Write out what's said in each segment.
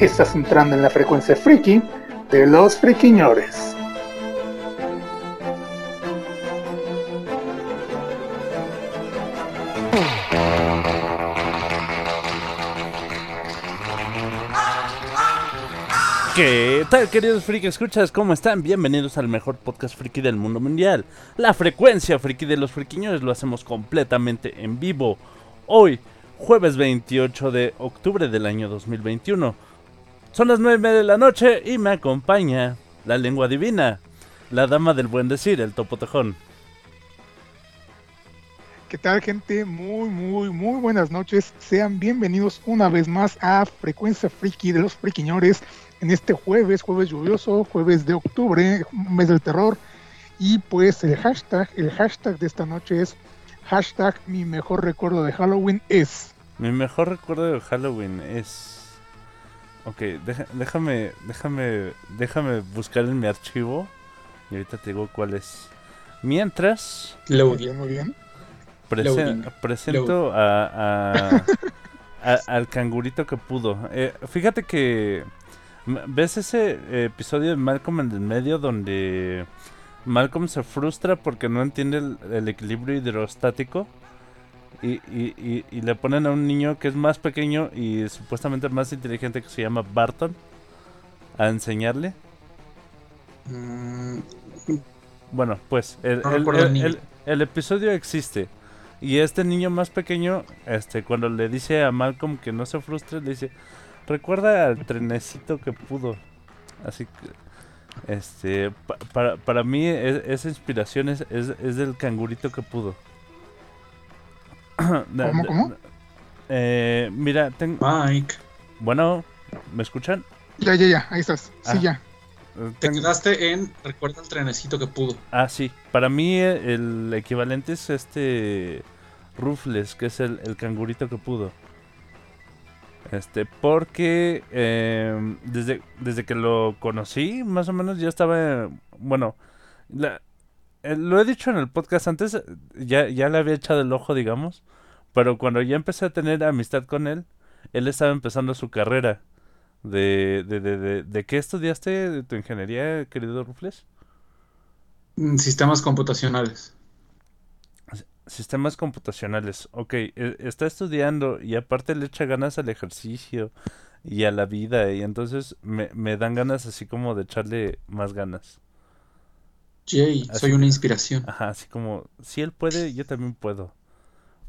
Estás entrando en la frecuencia friki de los friquiñores. ¿Qué tal, queridos friki escuchas? ¿Cómo están? Bienvenidos al mejor podcast friki del mundo mundial. La frecuencia friki de los friquiñores lo hacemos completamente en vivo. Hoy, jueves 28 de octubre del año 2021. Son las 9 de la noche y me acompaña la lengua divina, la dama del buen decir, el topo tejón. ¿Qué tal gente? Muy, muy, muy buenas noches. Sean bienvenidos una vez más a Frecuencia Friki de los Friquiñores en este jueves, jueves lluvioso, jueves de octubre, mes del terror. Y pues el hashtag, el hashtag de esta noche es hashtag mi mejor recuerdo de Halloween es. Mi mejor recuerdo de Halloween es... Ok, deja- déjame, déjame, déjame buscar en mi archivo y ahorita te digo cuál es. Mientras, bien, muy bien. presento a, a- a- al cangurito que pudo. Eh, fíjate que... ¿Ves ese episodio de Malcolm en el medio donde Malcolm se frustra porque no entiende el, el equilibrio hidrostático? Y, y- y- y le ponen a un niño que es más pequeño y supuestamente más inteligente que se llama Barton a enseñarle. Mm, Bueno, pues el, No el- episodio existe. Y este niño más pequeño, este, cuando le dice a Malcolm que no se frustre, le dice, recuerda al trenecito que pudo. Así que, este, pa- para, para mí e- esa inspiración es, es, es del cangurito que pudo. ¿Cómo, cómo? Eh, mira, ten- Mike, bueno, ¿me escuchan? Ya, ya, ya, ahí estás. Sí, Ah. ya. Eh, te quedaste en recuerda el trenecito que pudo. Ah, sí. Para mí eh, el equivalente es este Rufles, que es el, el cangurito que pudo. Este, porque eh, desde, desde que lo conocí, más o menos ya estaba, bueno, la- eh, lo he dicho en el podcast antes, eh, ya, ya le había echado el ojo, digamos, pero cuando ya empecé a tener amistad con él, él estaba empezando su carrera. De, de, de, de, ¿de qué estudiaste de tu ingeniería, querido Rufles? Mm, Sistemas computacionales. Sistemas computacionales. Ok, e- está estudiando y aparte le echa ganas al ejercicio y a la vida y entonces me, me dan ganas así como de echarle más ganas. Jay, Así soy que- una inspiración. Ajá, así como, si él puede, yo también puedo.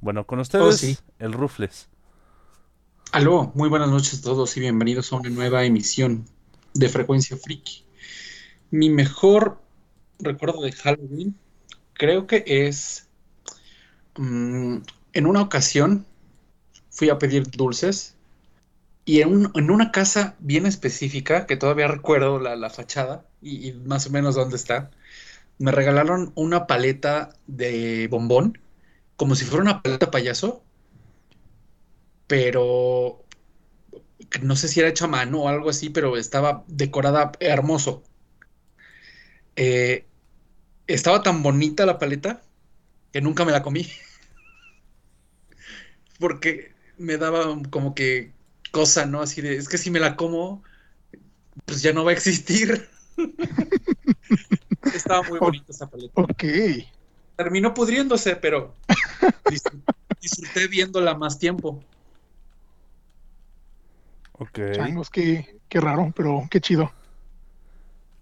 Bueno, con ustedes, sí. el Rufles. Aló, muy buenas noches a todos y bienvenidos a una nueva emisión de Frecuencia Friki. Mi mejor recuerdo de Halloween creo que es mm, en una ocasión fui a pedir dulces y en, un- en una casa bien específica que todavía recuerdo la, la fachada y, y más o menos dónde está, me regalaron una paleta de bombón como si fuera una paleta payaso pero no sé si era hecha a mano o algo así, pero estaba decorada hermoso. Eh, estaba tan bonita la paleta que nunca me la comí. Porque me daba como que cosa, ¿no? Así de, es que si me la como, pues ya no va a existir. Estaba muy bonita esa paleta. Ok. Terminó pudriéndose, pero dis- disfruté viéndola más tiempo. Ok. Changos, qué, qué raro, pero qué chido.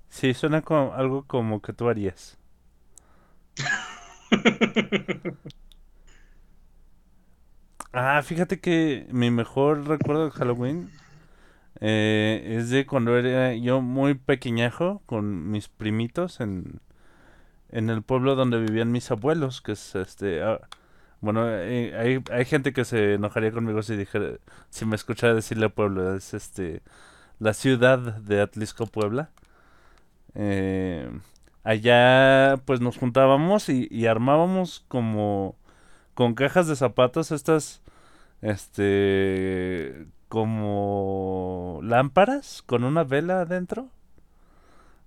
Sí, suena como algo como que tú harías. Ah, fíjate que mi mejor recuerdo de Halloween eh, es de cuando era yo muy pequeñajo con mis primitos en, en el pueblo donde vivían mis abuelos, que es este... ah, bueno, eh, hay, hay gente que se enojaría conmigo si dijera, si me escuchara decirle pueblo, es este la ciudad de Atlisco, Puebla. Eh, allá pues nos juntábamos y, y armábamos como con cajas de zapatos estas este como lámparas con una vela adentro.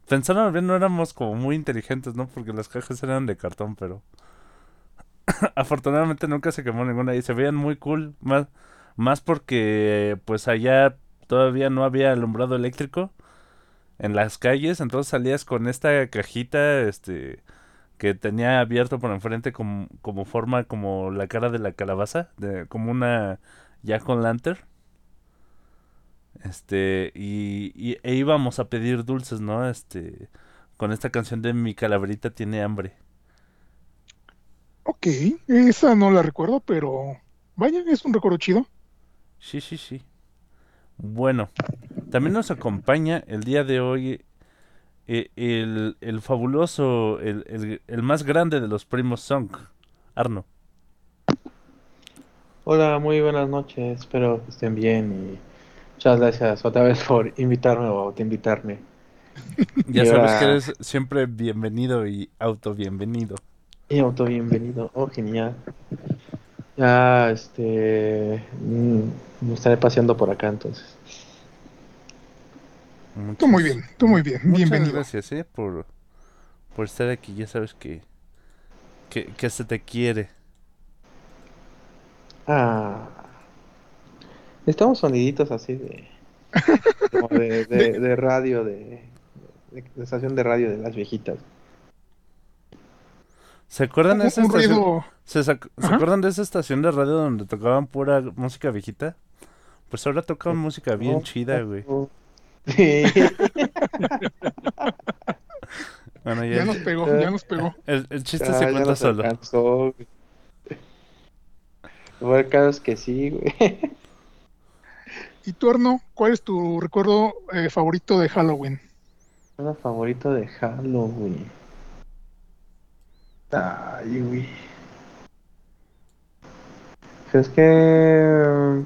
Pensaron bien, no éramos como muy inteligentes, ¿no? Porque las cajas eran de cartón, pero afortunadamente nunca se quemó ninguna y se veían muy cool, más más porque pues allá todavía no había alumbrado eléctrico en las calles, entonces salías con esta cajita este que tenía abierto por enfrente como, como forma como la cara de la calabaza, de, como una Jack Lantern. Este, y, y, e íbamos a pedir dulces, ¿no? Este, con esta canción de Mi calaverita tiene hambre. Ok, esa no la recuerdo, pero vaya, es un recuerdo chido. Sí, sí, sí. Bueno, también nos acompaña el día de hoy eh, el, el, fabuloso, el, el, el, más grande de los primos Song, Arno. Hola, muy buenas noches, espero que estén bien y muchas gracias otra vez por invitarme o invitarme. Ya y sabes ahora... que eres siempre bienvenido y auto bienvenido. Y auto bienvenido, oh genial. Ya, este, me estaré paseando por acá entonces. Muchas, tú muy bien, tú muy bien, muchas bienvenido. gracias, eh, por, por estar aquí, ya sabes que, que, que se te quiere. Ah, estamos soniditos así de, como de, de, de radio, de, de, estación de radio de las viejitas. ¿Se acuerdan de esa estación? ¿Se, sac- ¿Se Ajá. acuerdan de esa estación de radio donde tocaban pura música viejita? Pues ahora tocan música bien chida, güey. Sí. Bueno, ya, Ya nos pegó, ya nos pegó. el, el chiste Ah, se cuenta solo. alcanzó, güey. Lo bueno, claro es que sí, güey. ¿Y tú, Arno, cuál es tu recuerdo eh, favorito de Halloween? Juego favorito de Halloween. Ay, güey. Pues Es que.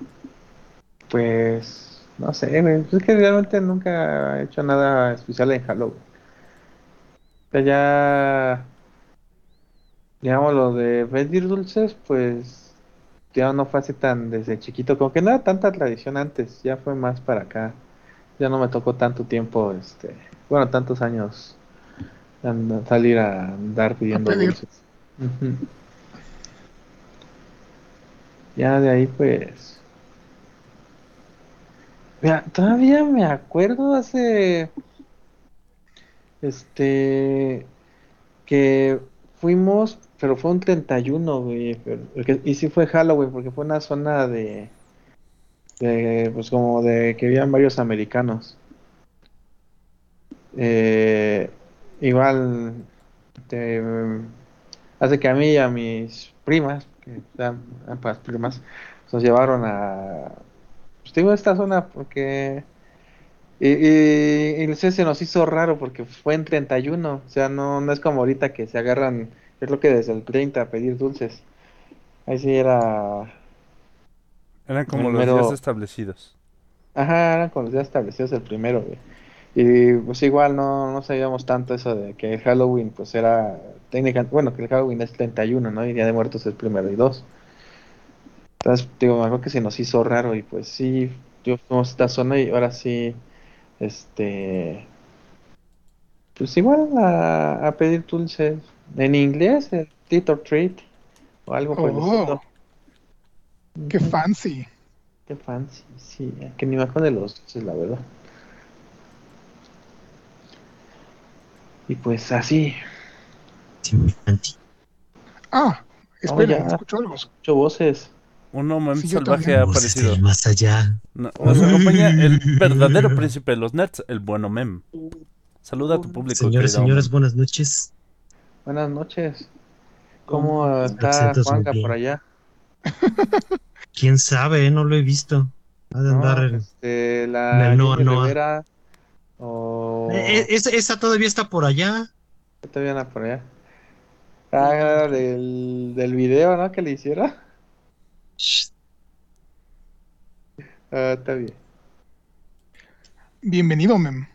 Pues. No sé. Pues Es que realmente nunca he hecho nada especial en Halloween. O ya. Digamos, lo de pedir dulces, pues. Ya no fue así tan desde chiquito. Como que no era tanta tradición antes. Ya fue más para acá. Ya no me tocó tanto tiempo, este. Bueno, tantos años. and- salir a andar pidiendo dulces. Ya de ahí, pues. Mira, todavía me acuerdo hace. Este. Que fuimos, pero fue un 31, güey. y sí fue Halloween, porque fue una zona de. de pues como de que habían varios americanos. Eh, igual. hace que a mí y a mis primas, que eran ambas primas, nos llevaron a. Pues digo, esta zona porque. Y, y, y se nos hizo raro porque fue en 31, o sea, no, no es como ahorita que se agarran, es lo que desde el 30 a pedir dulces. Ahí sí era, Eran como los días establecidos. ajá, eran con los días establecidos el primero, güey. Y pues igual no, no sabíamos tanto eso de que el Halloween pues era técnica, bueno, que el Halloween es 31, ¿no? Y Día de Muertos es primero y dos. Entonces, digo, acuerdo que se nos hizo raro y pues sí, yo fuimos a esta zona y ahora sí, este, pues igual a, a pedir dulces. En inglés, el treat or treat, o algo por el Oh, estilo. qué fancy. Qué fancy, sí, que ni me de los dulces, la verdad. Y pues así, Sí, muy fancy. Ah, esperen, ya. escucho algo. ocho voces. Un Sí, yo salvaje ha aparecido. más allá. No- Nos acompaña el verdadero príncipe de los nerds, el bueno Mem. Saluda a tu público. Señores, querido Mem. buenas noches. Buenas noches. ¿Cómo está Juanca por allá? ¿Quién sabe? No lo he visto. Ha de No, andar en- este, la en el Noa Noa. Rivera o Eh, eh, esa, todavía está por allá. todavía anda por allá. Ah, del, del video, ¿no? Que le hiciera. Shh, Ah, está bien. Bienvenido, Mem.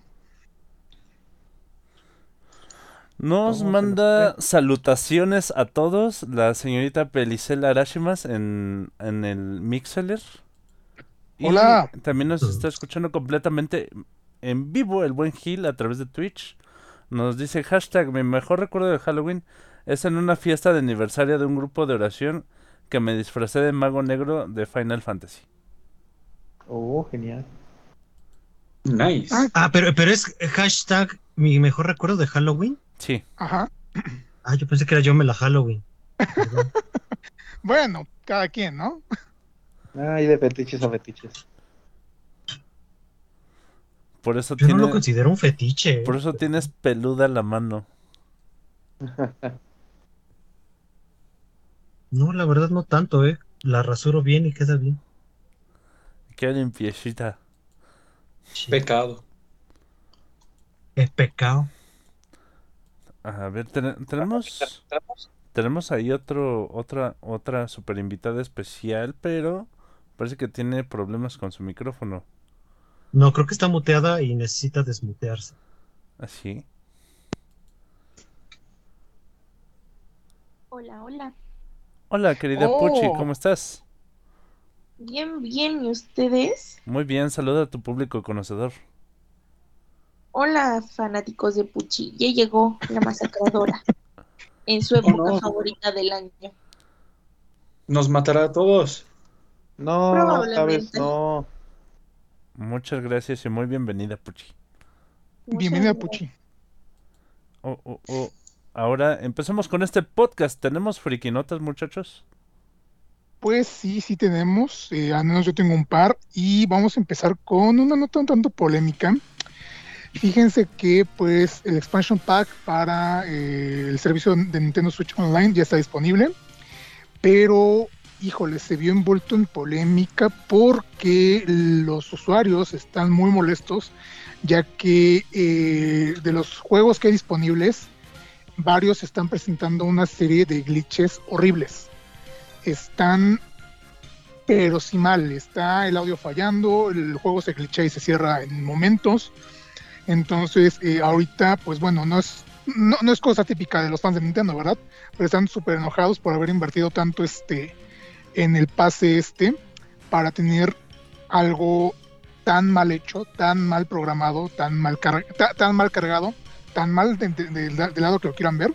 Nos ¿Cómo se manda salutaciones a todos la señorita Pelicela Arashimas en, en el Mixeler. Y Hola. también nos está escuchando completamente en vivo el buen Gil a través de Twitch. Nos dice hashtag mi mejor recuerdo de Halloween es en una fiesta de aniversario de un grupo de oración que me disfracé de mago negro de Final Fantasy. Oh, genial. Nice. Ah, Ah, pero, pero es hashtag mi mejor recuerdo de Halloween. Sí, Ajá. Ah, yo pensé que era yo me la Halloween. Perdón. Bueno, cada quien, ¿no? Ay, de fetiches a fetiches. por eso Yo no lo considero un fetiche. por eso tienes peluda la mano. No, la verdad no tanto, ¿eh? La rasuro bien y queda bien. Qué limpiecita. Sí. Pecado. Es pecado. A ver, ten- tenemos tenemos ahí otro otra otra super invitada especial, pero parece que tiene problemas con su micrófono. No, creo que está muteada y necesita desmutearse. Así. Hola, hola. Hola, querida Oh. Puchi, ¿cómo estás? Bien, bien. ¿Y ustedes? Muy bien, saluda a tu público conocedor. Hola, fanáticos de Puchi. Ya llegó la masacradora. En su época no. favorita del año. Nos matará a todos. No, esta vez no. Muchas gracias y muy bienvenida, Puchi. Bienvenida, Puchi. Oh, oh, oh. Ahora empezamos con este podcast. ¿Tenemos friquinotas, muchachos? Pues sí, sí tenemos. eh, al menos yo tengo un par. Y vamos a empezar con una nota un tanto polémica. Fíjense que pues el expansion pack para eh, el servicio de Nintendo Switch Online ya está disponible. Pero, híjole, se vio envuelto en polémica porque los usuarios están muy molestos ya que eh, de los juegos que hay disponibles, varios están presentando una serie de glitches horribles. Están, pero sí mal, está el audio fallando, el juego se glitcha y se cierra en momentos. Entonces, eh, ahorita, pues bueno, no es, no, no es cosa típica de los fans de Nintendo, ¿verdad? Pero están súper enojados por haber invertido tanto este en el pase este para tener algo tan mal hecho, tan mal programado, tan mal, car- ta- tan mal cargado, tan mal de- de- de- del lado que lo quieran ver.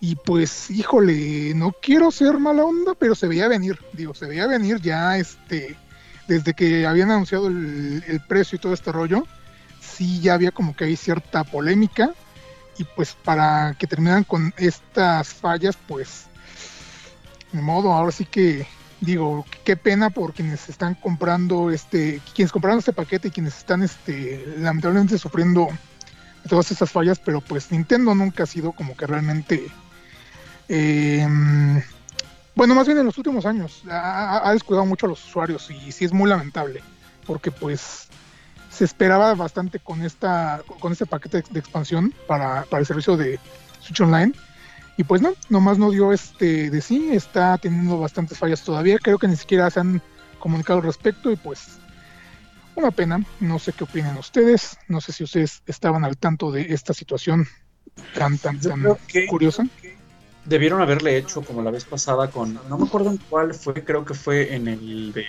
Y pues, híjole, no quiero ser mala onda, pero se veía venir, digo, se veía venir ya este, desde que habían anunciado el precio y todo este rollo, sí ya había como que hay cierta polémica. Y pues para que terminaran con estas fallas, pues, de modo, ahora sí que digo, qué pena por quienes están comprando este, quienes compraron este paquete y quienes están este, lamentablemente sufriendo todas esas fallas, pero pues Nintendo nunca ha sido como que realmente eh, bueno, más bien en los últimos años ha descuidado mucho a los usuarios y sí es muy lamentable, porque pues se esperaba bastante con esta con este paquete de, expansión para, para el servicio de Switch Online. Y pues no, nomás no dio este de sí, está teniendo bastantes fallas todavía, creo que ni siquiera se han comunicado al respecto y pues una pena, no sé qué opinan ustedes, no sé si ustedes estaban al tanto de esta situación tan tan tan que curiosa. debieron haberle hecho como la vez pasada con, no me acuerdo en cuál fue, creo que fue en el de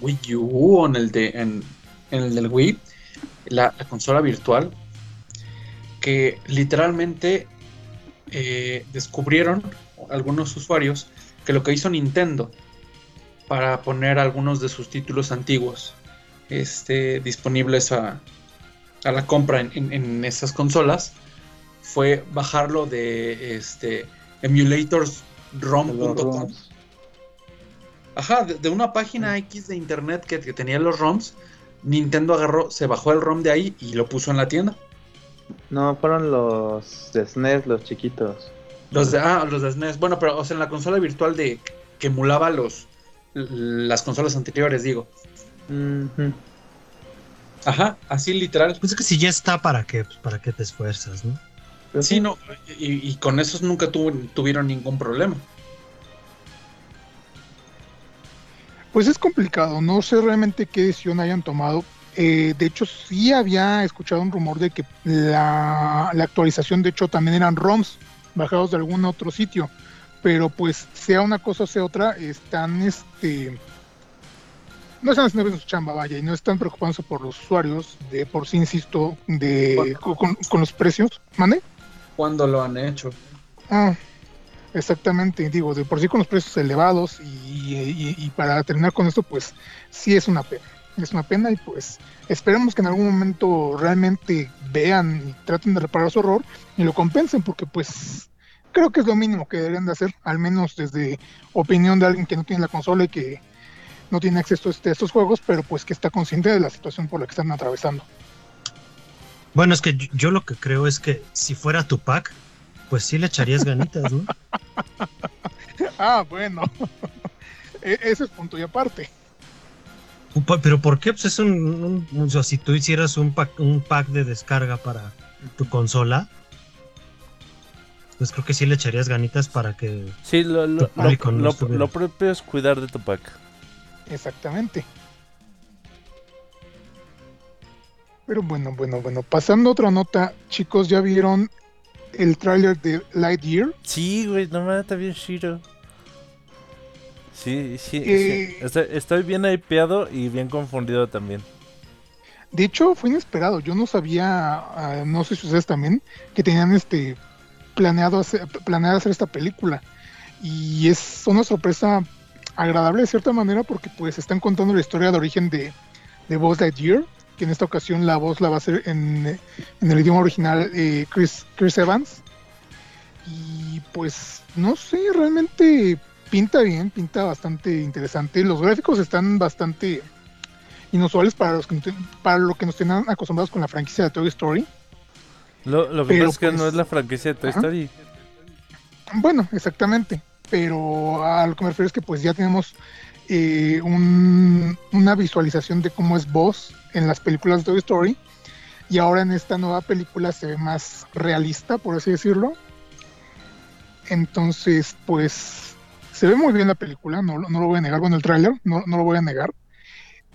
Wii U o en el de en, en el del Wii, la, la consola virtual, que literalmente eh, descubrieron algunos usuarios que lo que hizo Nintendo para poner algunos de sus títulos antiguos este, disponibles a, a la compra en, en- en esas consolas fue bajarlo de este emulatorsrom.com. Ajá, de, de una página X de internet que, que tenía los ROMs, Nintendo agarró, se bajó el ROM de ahí y lo puso en la tienda. No, fueron los de SNES, los chiquitos. Los de, ah, los de SNES. Bueno, pero o sea, en la consola virtual de que emulaba los las consolas anteriores, digo. Ajá, así literal. Pues es que si ya está, ¿para qué? Pues para qué te esfuerzas, ¿no? Pues Sí, no, y, y con esos nunca tuvo- tuvieron ningún problema. Pues es complicado, no sé realmente qué decisión hayan tomado Eh, de hecho, sí había escuchado un rumor de que la, la actualización, de hecho, también eran ROMs bajados de algún otro sitio. Pero pues, sea una cosa o sea otra, están este no están haciendo bien su chamba, vaya, y no están preocupándose por los usuarios, de por sí, insisto, de con, con los precios. ¿Mande? ¿Cuándo lo han hecho? Ah, exactamente, digo, de por sí con los precios elevados y, para terminar con esto, pues sí es una pena. Es una pena y pues esperemos que en algún momento realmente vean y traten de reparar su error y lo compensen porque pues creo que es lo mínimo que deberían de hacer, al menos desde opinión de alguien que no tiene la consola y que no tiene acceso a, este- estos juegos, pero pues que está consciente de la situación por la que están atravesando. Bueno, es que yo, lo que creo es que si fuera tu pack, pues sí le echarías ganitas, ¿no? ah, bueno. E- Ese es punto y aparte. Pa- Pero ¿por qué? Pues es un, un- o sea, si tú hicieras un pack, un pack de descarga para tu consola, pues creo que sí le echarías ganitas para que... Sí, lo, lo, lo- no lo propio es cuidar de tu pack. Exactamente. Pero bueno, bueno, bueno. Pasando a otra nota, chicos, ¿ya vieron el tráiler de Lightyear? Sí, güey, no me está bien chido. Sí, sí, Eh. sí. Estoy, estoy bien hypeado y bien confundido también. De hecho, fue inesperado. Yo no sabía, ah, no sé si ustedes también, que tenían este planeado hacer, planeado hacer esta película. Y es una sorpresa agradable de cierta manera porque pues están contando la historia de origen de, de Buzz Lightyear, que en esta ocasión la voz la va a hacer en, en el idioma original eh, Chris, Chris Evans. Y pues no sé, realmente pinta bien, pinta bastante interesante. Los gráficos están bastante inusuales para los que para lo que nos tenían acostumbrados con la franquicia de Toy Story. Lo, lo que pasa es que no pues, es la franquicia de Toy ajá. Story. Bueno, exactamente. Pero a lo que me refiero es que pues ya tenemos eh, un- una visualización de cómo es Buzz en las películas de Toy Story. Y ahora en esta nueva película se ve más realista, por así decirlo. Entonces, pues se ve muy bien la película, no, no lo voy a negar. Bueno, el tráiler, no, no lo voy a negar.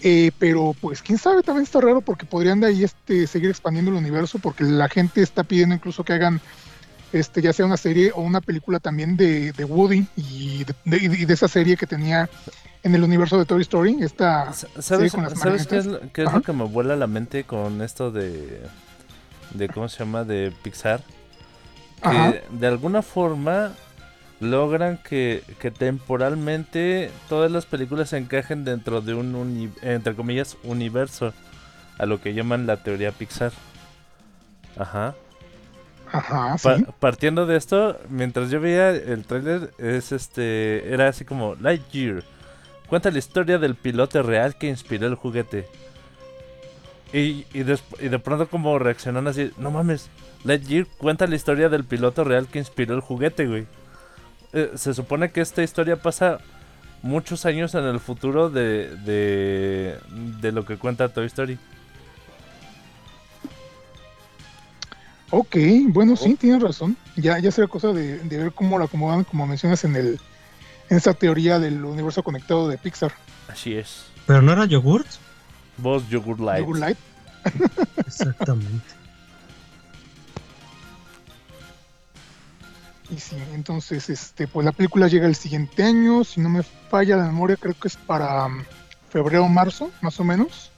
Eh, pero pues quién sabe, también está raro porque podrían de ahí este, seguir expandiendo el universo porque la gente está pidiendo incluso que hagan este, ya sea una serie o una película también de, Woody y de esa serie que tenía en el universo de Toy Story. Esta ¿Sabes, con las ¿sabes qué es, lo, qué es lo que me vuela la mente con esto de, de ¿cómo se llama? De Pixar? Ajá. Que de alguna forma logran que, que temporalmente todas las películas se encajen dentro de un, uni- entre comillas, universo. A lo que llaman la teoría Pixar. Ajá. Ajá, sí. Pa- partiendo de esto, mientras yo veía el tráiler, es este, era así como Lightyear. Cuenta la historia del piloto real que inspiró el juguete. Y, y, de pronto como reaccionan así, no mames, Lightyear cuenta la historia del piloto real que inspiró el juguete, güey. Eh, se supone que esta historia pasa muchos años en el futuro de, de, de lo que cuenta Toy Story. Ok, bueno, sí, tienes razón. Ya, ya será cosa de, de ver cómo la acomodan, como mencionas en el en esa teoría del universo conectado de Pixar. Así es. ¿Pero no era yogurt? Vos Yogurt Light. Yogurt Light. Exactamente. Y sí, entonces, este, pues la película llega el siguiente año, si no me falla la memoria, creo que es para mm, febrero o marzo, más o menos.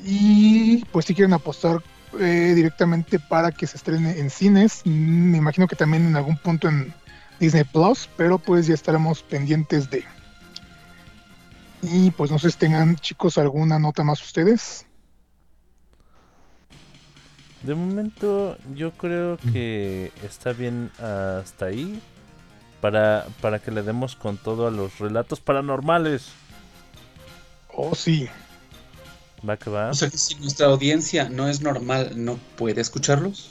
Y pues si quieren apostar eh, directamente para que se estrene en cines, me imagino que también en algún punto en Disney Plus, pero pues ya estaremos pendientes de. Y pues no sé si tengan chicos alguna nota más ustedes. De momento yo creo que está bien hasta ahí para, para que le demos con todo a los relatos paranormales. Oh, sí. Va que va. O sea que si nuestra audiencia no es normal, ¿no puede escucharlos?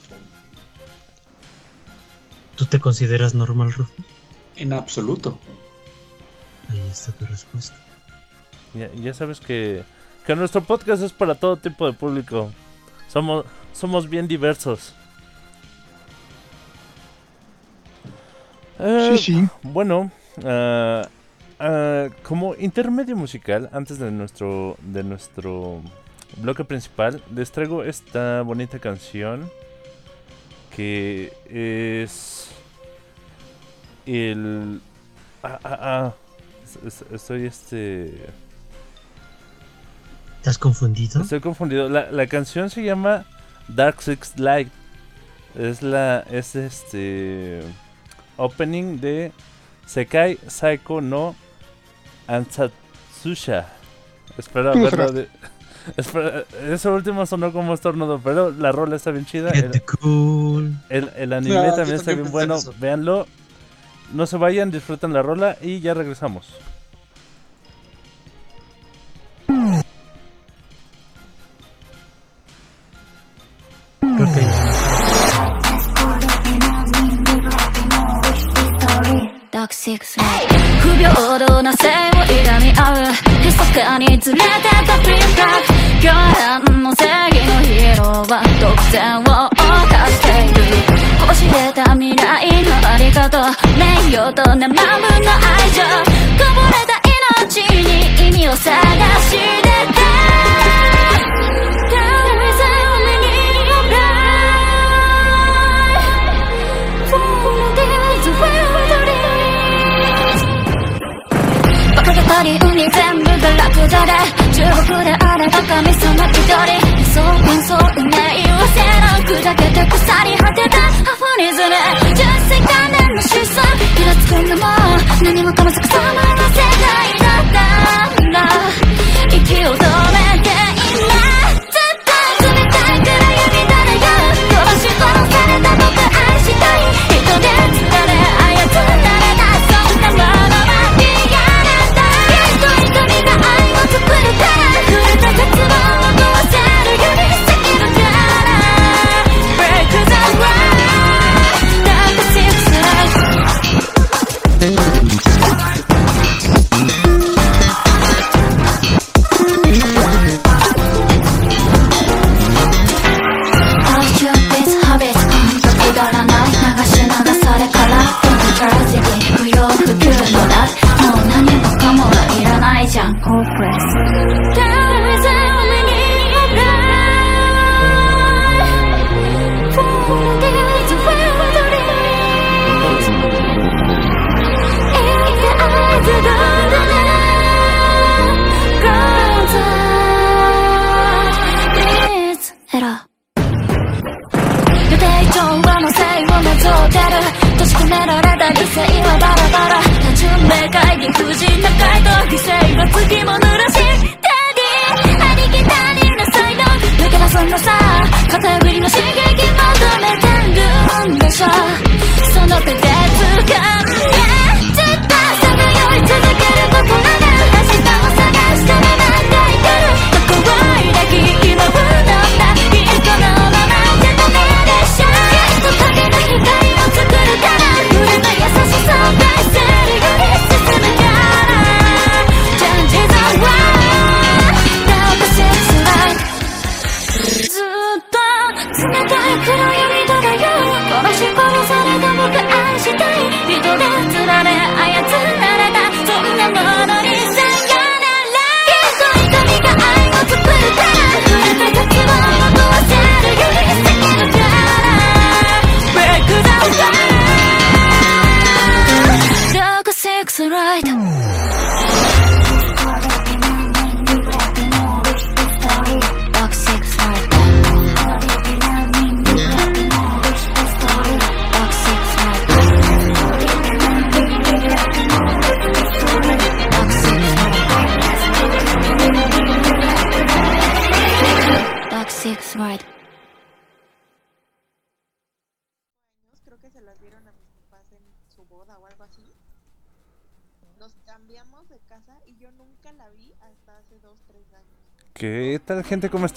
¿Tú te consideras normal, Rufo? En absoluto. Ahí está tu respuesta. Ya, ya sabes que, que nuestro podcast es para todo tipo de público. Somos, somos bien diversos. Eh, Sí, sí. Bueno, ah, ah, como intermedio musical, antes de nuestro, de nuestro bloque principal, les traigo esta bonita canción que es el... Ah, ah, ah. Es- es- Estoy este... ¿Estás confundido? Estoy confundido. La, la canción se llama Dark Six Light. Es la. Es este. Opening de Sekai Saiko no Ansatsusha. Haberlo serás. de. Eso último sonó como estornudo, pero la rola está bien chida. El, anime también está bien bueno. Véanlo. No se vayan, disfruten la rola y ya regresamos. Toxic. Hey. 平等な性を恨み合う密かに連れてたピンタック巨変の正義のヒーローは独占を犯している。こしれた未来のあり方名誉と生分の愛情こぼれた命に意味を探してた where バカげたり海全部がラクダで中国であれば神様一人そう幻想運命はせな砕けて腐り果てたアフォニズム純粋観念の思想イラつくんだも何もかも逆さまな世界だったんだ息を止めていない絶対冷たい暗闇だらよ殺し殺された僕愛したい人で釣 Hopeless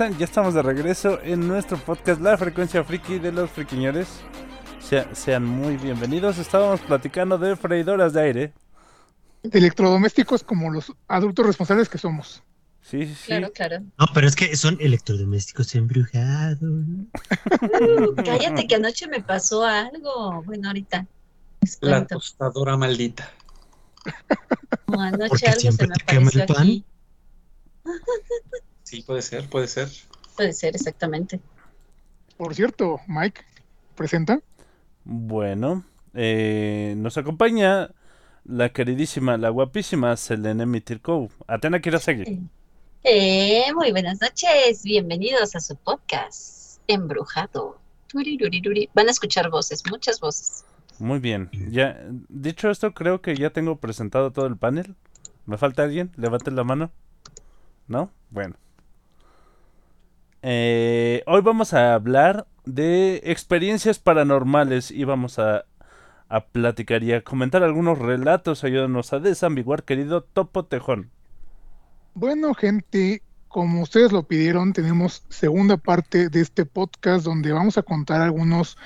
están? Ya estamos de regreso en nuestro podcast La Frecuencia Friki de los Friquiñores. Sea- sean muy bienvenidos. Estábamos platicando de freidoras de aire. Electrodomésticos como los adultos responsables que somos. Sí, sí, sí. Claro, claro. No, pero es que son electrodomésticos embrujados. Uh, cállate que anoche me pasó algo. Bueno, ahorita les La tostadora maldita. Como anoche Porque algo se siempre me te quema el apareció aquí. Sí, puede ser, puede ser. Puede ser, exactamente. Por cierto, Mike, presenta. Bueno, eh, nos acompaña la queridísima, la guapísima Selene Mitirkou. Atena Kirasegi. Eh, muy buenas noches, bienvenidos a su podcast, Embrujado. Van a escuchar voces, muchas voces. Muy bien. Ya, dicho esto, creo que ya tengo presentado todo el panel. ¿Me falta alguien? Levanten la mano. ¿No? Bueno. Eh, hoy vamos a hablar de experiencias paranormales y vamos a, a platicar y a comentar algunos relatos. Ayúdanos a desambiguar, querido Topo Tejón. Bueno, gente, como ustedes lo pidieron, tenemos segunda parte de este podcast donde vamos a contar algunos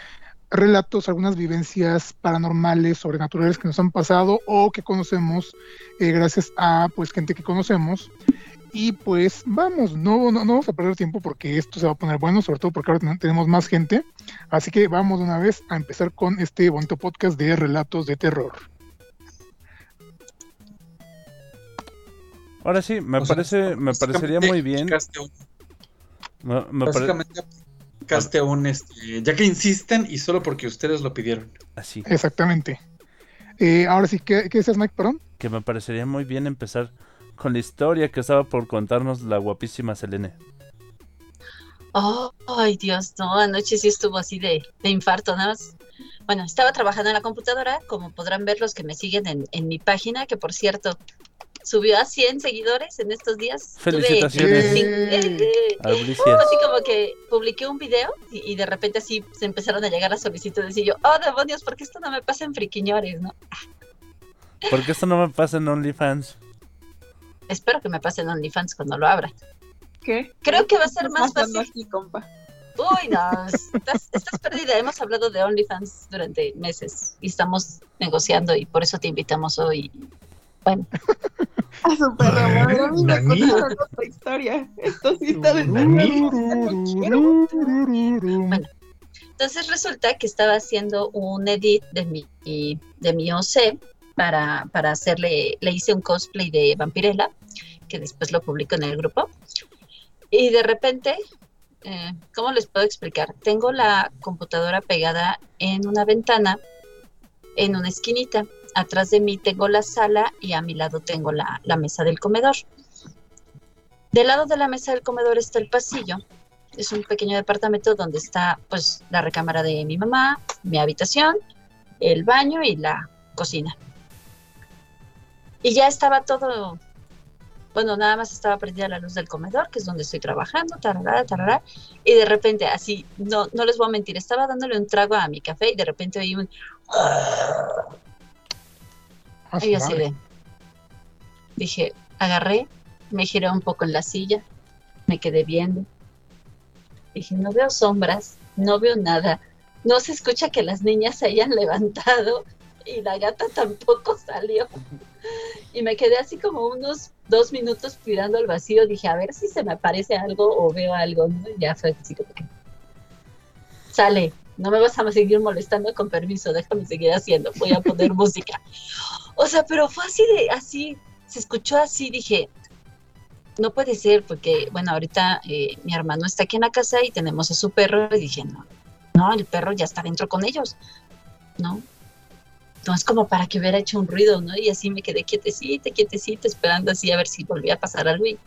relatos, algunas vivencias paranormales, sobrenaturales que nos han pasado o que conocemos eh, gracias a pues gente que conocemos. Y pues vamos, no, no, no vamos a perder tiempo porque esto se va a poner bueno, sobre todo porque ahora ten- tenemos más gente. Así que vamos de una vez a empezar con este bonito podcast de relatos de terror. Ahora sí, me O sea, parece, me parecería muy bien. aplicaste un- Me, me pare- Básicamente aplicaste un, este, ya que insisten y solo porque ustedes lo pidieron. así. Exactamente. Eh, ahora sí, ¿qué, qué decías, Mike, perdón? que me parecería muy bien empezar con la historia que estaba por contarnos la guapísima Selene. Oh, ay, Dios, no, anoche sí estuvo así de, de infarto, nada más. Bueno, estaba trabajando en la computadora, como podrán ver los que me siguen en, en mi página, que por cierto, subió a 100 seguidores en estos días. Tuve- Felicitaciones. sí, Eh. eh, Albricias. así como que publiqué un video y, y de repente así se empezaron a llegar las solicitudes y yo, oh demonios, ¿por qué esto no me pasa en friquiñores, no? ¿Por qué esto no me pasa en OnlyFans? Espero que me pase en OnlyFans cuando lo abra. ¿Qué? Creo que va a ser ¿Qué más fácil. aquí, compa? Uy, no, estás, estás perdida. Hemos hablado de OnlyFans durante meses y estamos negociando y por eso te invitamos hoy. Bueno, A su perro, madre. A mí me contaron otra historia. Esto sí está de Nani. entonces resulta que estaba haciendo un edit de mi, de mi OC para, hacerle, le hice un cosplay de Vampirella, que después lo publico en el grupo. Y de repente, eh, ¿cómo les puedo explicar? Tengo la computadora pegada en una ventana, en una esquinita. Atrás de mí tengo la sala y a mi lado tengo la, la mesa del comedor. Del lado de la mesa del comedor está el pasillo. Es un pequeño departamento donde está pues la recámara de mi mamá, mi habitación, el baño y la cocina. Y ya estaba todo, bueno, nada más estaba prendida la luz del comedor, que es donde estoy trabajando, tarará, tarará, y de repente, así, no, no les voy a mentir, estaba dándole un trago a mi café y de repente oí un... Ah, Y así de- Dije, agarré, me giré un poco en la silla, me quedé viendo. Dije, no veo sombras, no veo nada. No se escucha que las niñas se hayan levantado y la gata tampoco salió. Y me quedé así como unos dos minutos mirando al vacío. Dije, a ver si se me aparece algo o veo algo. ¿no? Y ya fue así como que, sale, no me vas a seguir molestando con permiso, déjame seguir haciendo, voy a poner música. O sea, pero fue así de, así, se escuchó así, dije, no puede ser, porque, bueno, ahorita eh, mi hermano está aquí en la casa y tenemos a su perro, y dije, no, no, el perro ya está dentro con ellos, ¿no? No es como para que hubiera hecho un ruido, ¿no? Y así me quedé quietecita, quietecita, esperando así a ver si volvía a pasar algo y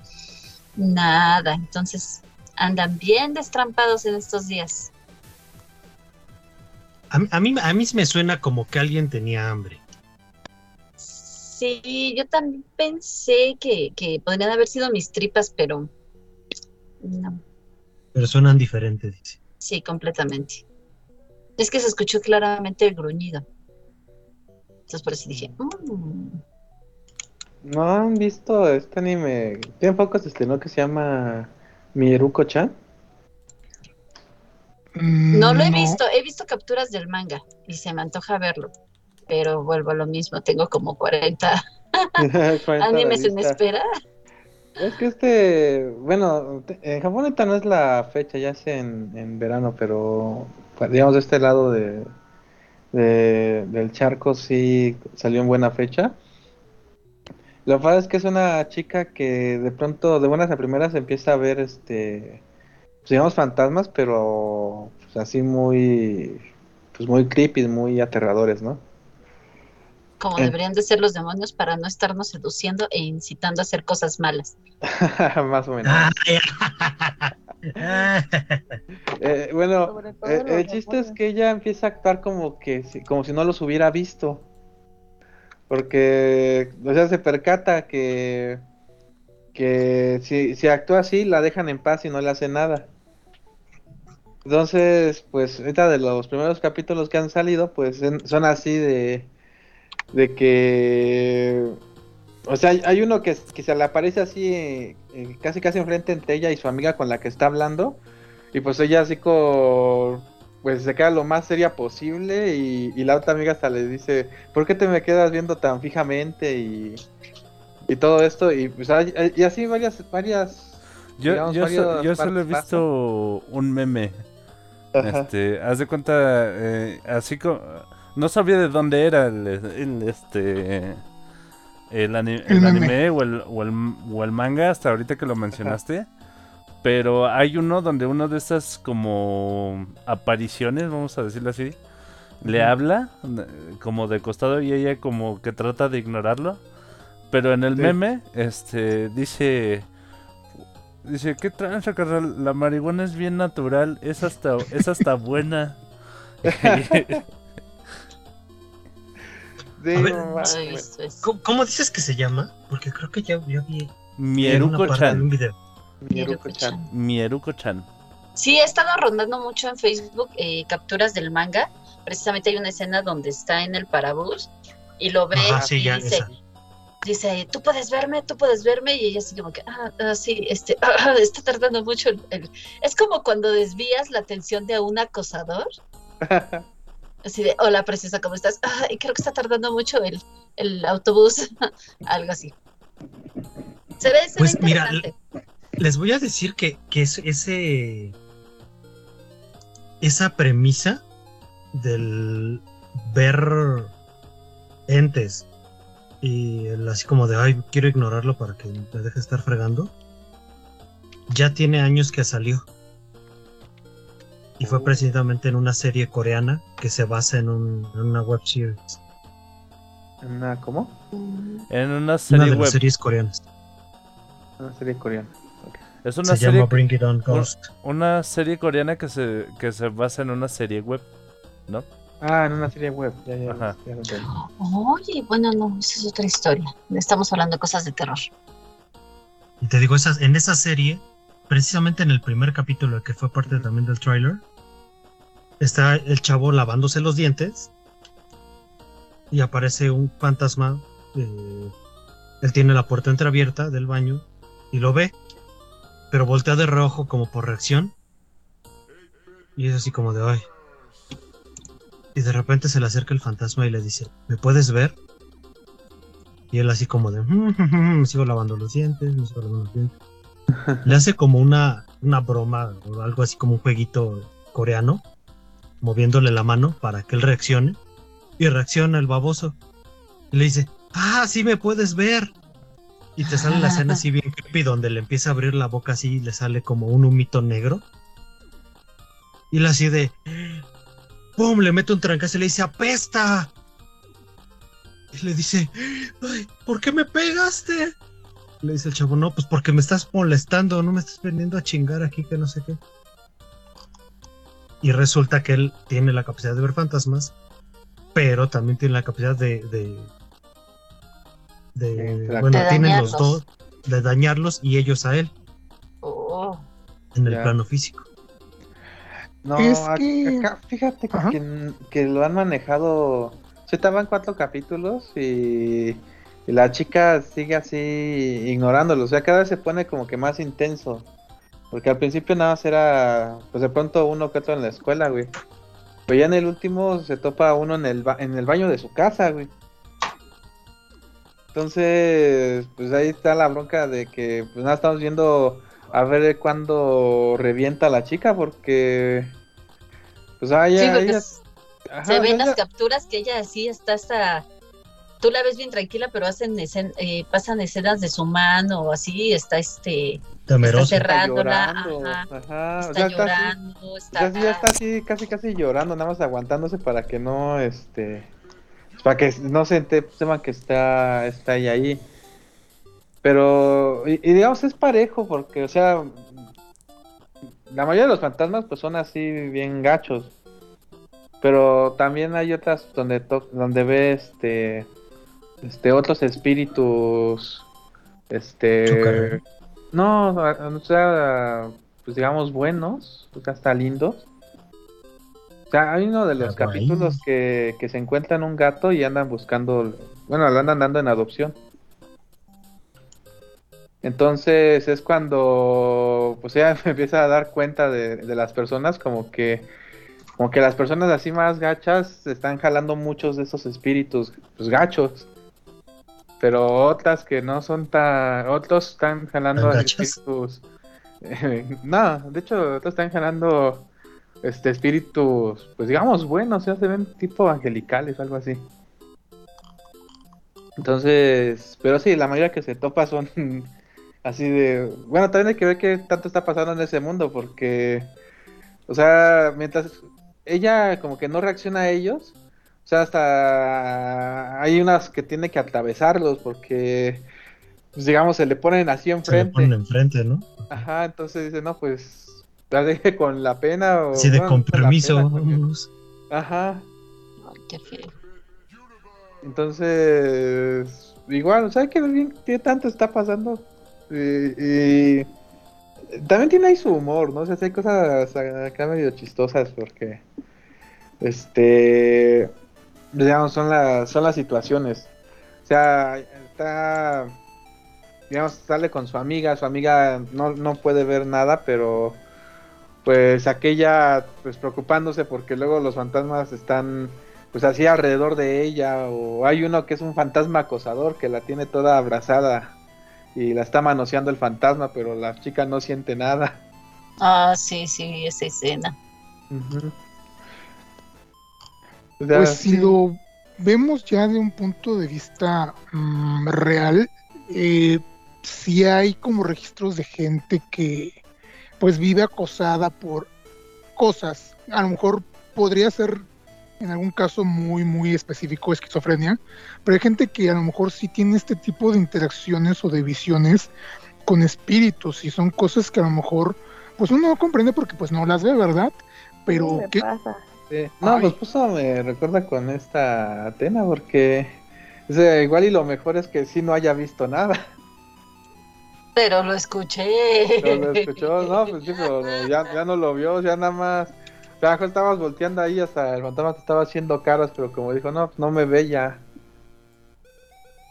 nada, entonces andan bien destrampados en estos días. A, mí- a mí, a mí me suena como que alguien tenía hambre. Sí, yo también pensé que, que podrían haber sido mis tripas, pero no, Pero suenan diferentes, dice. sí, completamente. Es que se escuchó claramente el gruñido. Entonces por eso dije, "Mm". ¿No han visto este anime? Tiene poco se estrenó que se llama Miruko-chan. no lo he Mm, visto, he visto capturas del manga y se me antoja verlo, pero vuelvo a lo mismo, tengo como 40 Cuenta animes la en espera. Es que este, bueno, en Japón ahorita no es la fecha, ya es en, en verano, pero pues, digamos de este lado de, de- del charco sí salió en buena fecha. Lo que pasa es que es una chica que de pronto, de buenas a primeras, empieza a ver, este, pues, digamos, fantasmas, pero pues, así muy, pues muy creepy, muy aterradores, ¿no? Como Eh. deberían de ser los demonios para no estarnos seduciendo e incitando a hacer cosas malas. Más o menos. Eh, bueno, eh, el chiste es que ella empieza a actuar como que si, como si no los hubiera visto. Porque, o sea, se percata que, que si, si actúa así, la dejan en paz y no le hacen nada. Entonces, pues, ahorita de los primeros capítulos que han salido, pues en- son así de, de que, o sea, hay, uno que, que se le aparece así, eh, eh, casi casi enfrente entre ella y su amiga con la que está hablando. Y pues ella así con... Pues se queda lo más seria posible y, y la otra amiga hasta le dice, ¿por qué te me quedas viendo tan fijamente? Y, y todo esto, y pues hay- hay- y así varias, varias... Yo, digamos, yo, so- varias yo solo he visto un meme. Ajá. Este, haz de cuenta, eh, así como... No sabía de dónde era el, el, este... El, ani- El el anime o el, o, el, o el manga hasta ahorita que lo mencionaste. Pero hay uno donde uno de estas como apariciones, vamos a decirlo así, le habla eh, como de costado y ella como que trata de ignorarlo. Pero en el Sí. meme, este, dice... Dice, ¿qué tranza, carnal? La marihuana es bien natural, es hasta, es hasta buena. A ver, ¿Cómo, cómo dices que se llama? Porque creo que ya, ya vi en una Mieruko parte de un Chan. video. Miruko-chan. Mieruko Chan. Sí, he estado rondando mucho en Facebook eh, capturas del manga. Precisamente hay una escena donde está en el parabús y lo ve Ajá, sí, y ya, dice, esa. dice, tú puedes verme, tú puedes verme, y ella así como que, ah, ah, sí, este, ah, está tardando mucho. el- el-". Es como cuando desvías la atención de un acosador, así de, hola preciosa, ¿cómo estás? Ah, y creo que está tardando mucho el, el autobús, algo así. Se ve, se Pues, ve mira. Les voy a decir que, que es- ese esa premisa del ver entes y el así como de ay quiero ignorarlo para que me deje estar fregando ya tiene años que salió y fue precisamente en una serie coreana que se basa en, un- en una web series Una, ¿Cómo? En una una serie de las web. series coreanas Una serie coreana. Es una se serie, llama Bring It On Ghost una serie coreana que se, que se basa en una serie web, ¿no? Ah, en una serie web. Ya, ya, Ajá. ya. Oye, bueno, no, esa es otra historia. Estamos hablando de cosas de terror. Y te digo, esas, en esa serie, precisamente en el primer capítulo que fue parte también del tráiler, está el chavo lavándose los dientes y aparece un fantasma. eh, él tiene la puerta entreabierta del baño y lo ve, pero voltea de reojo como por reacción. Y es así como de, ay. Y de repente se le acerca el fantasma y le dice, ¿me puedes ver? Y él así como de, me sigo lavando los dientes, me sigo lavando los dientes. Le hace como una, una broma o algo así como un jueguito coreano, moviéndole la mano para que él reaccione. Y reacciona el baboso. Y le dice, ah, sí me puedes ver. Y te sale la escena así bien creepy donde le empieza a abrir la boca así y le sale como un humito negro. Y él así de, ¡pum! Le mete un trancazo y le dice, ¡apesta! Y le dice, ¿por qué me pegaste? Le dice el chavo, no, pues porque me estás molestando, no me estás veniendo a chingar aquí, que no sé qué. Y resulta que él tiene la capacidad de ver fantasmas, pero también tiene la capacidad de. de, de- bueno, De tienen los dos, de dañarlos y ellos a él, Oh, en el Ya. plano físico. No, Es que- acá, fíjate que, que lo han manejado. Se estaban cuatro capítulos y, y la chica sigue así ignorándolo. O sea, cada vez se pone como que más intenso. Porque al principio nada más era, pues de pronto uno que otro en la escuela, güey. Pero ya en el último se topa uno en el, ba- en el baño de su casa, güey. Entonces, pues ahí está la bronca de que pues nada estamos viendo a ver cuándo revienta la chica porque pues ah, sí, porque ella- ajá, se ven ella- las capturas que ella así está hasta tú la ves bien tranquila, pero hacen escen- eh, pasan escenas de su mano, así, está este, Temeroso. está cerrándola, llorando, ajá, ajá, o está así- llorando, está... sea, sí, ya está así, casi casi llorando, nada más aguantándose para que no, este, para que no se ente- sepan que está, está ahí. Pero, y, y digamos, es parejo, porque, o sea, la mayoría de los fantasmas, pues son así bien gachos. Pero también hay otras donde, to- donde ve, este, este, otros espíritus, este, no, o sea, pues digamos buenos, pues hasta lindos. O sea, hay uno de los Ah, capítulos que, que se encuentran un gato y andan buscando, bueno, lo andan dando en adopción. Entonces es cuando pues ella empieza a dar cuenta de, de las personas como que como que las personas así más gachas están jalando muchos de esos espíritus pues gachos. Pero otras que no son tan otros están jalando espíritus eh, no, de hecho otros están jalando este espíritus pues digamos buenos, sea, se ven tipo angelicales algo así. Entonces, pero sí, la mayoría que se topa son así de... Bueno, también hay que ver qué tanto está pasando en ese mundo, porque, o sea, mientras ella como que no reacciona a ellos, sea, hasta hay unas que tiene que atravesarlos, porque, pues, digamos, se le ponen así Se le enfrente. ponen enfrente, ¿no? Ajá, entonces dice, no, pues, la deje con la pena o... Así de bueno, con pena, porque- Ajá, Ay, qué feo. Entonces, igual, o sea, hay que ver bien qué tanto está pasando. Y, y también tiene ahí su humor, ¿no? O sea, sí hay cosas acá medio chistosas porque, este, digamos, son las, son las situaciones. O sea, está, digamos, sale con su amiga, su amiga no, no puede ver nada, pero pues aquella, pues preocupándose porque luego los fantasmas están pues así alrededor de ella o hay uno que es un fantasma acosador que la tiene toda abrazada y la está manoseando el fantasma pero la chica no siente nada. Ah, sí, sí, esa escena. O sea, Pues si sí. lo vemos ya de un punto de vista mm, real, eh, sí hay como registros de gente que pues vive acosada por cosas. A lo mejor podría ser en algún caso muy muy específico esquizofrenia, pero hay gente que a lo mejor sí tiene este tipo de interacciones o de visiones con espíritus y son cosas que a lo mejor pues uno no comprende porque pues no las ve, ¿verdad? Pero me No, Ay. pues puso me recuerda con esta Atena porque o sea, igual y lo mejor es que sí no haya visto nada. Pero lo escuché. Pero lo escuchó, no, pues sí, pero no, ya, ya no lo vio, ya nada más. O sea, estabas volteando ahí hasta el fantasma te estaba haciendo caras, pero como dijo, no, pues no me ve ya.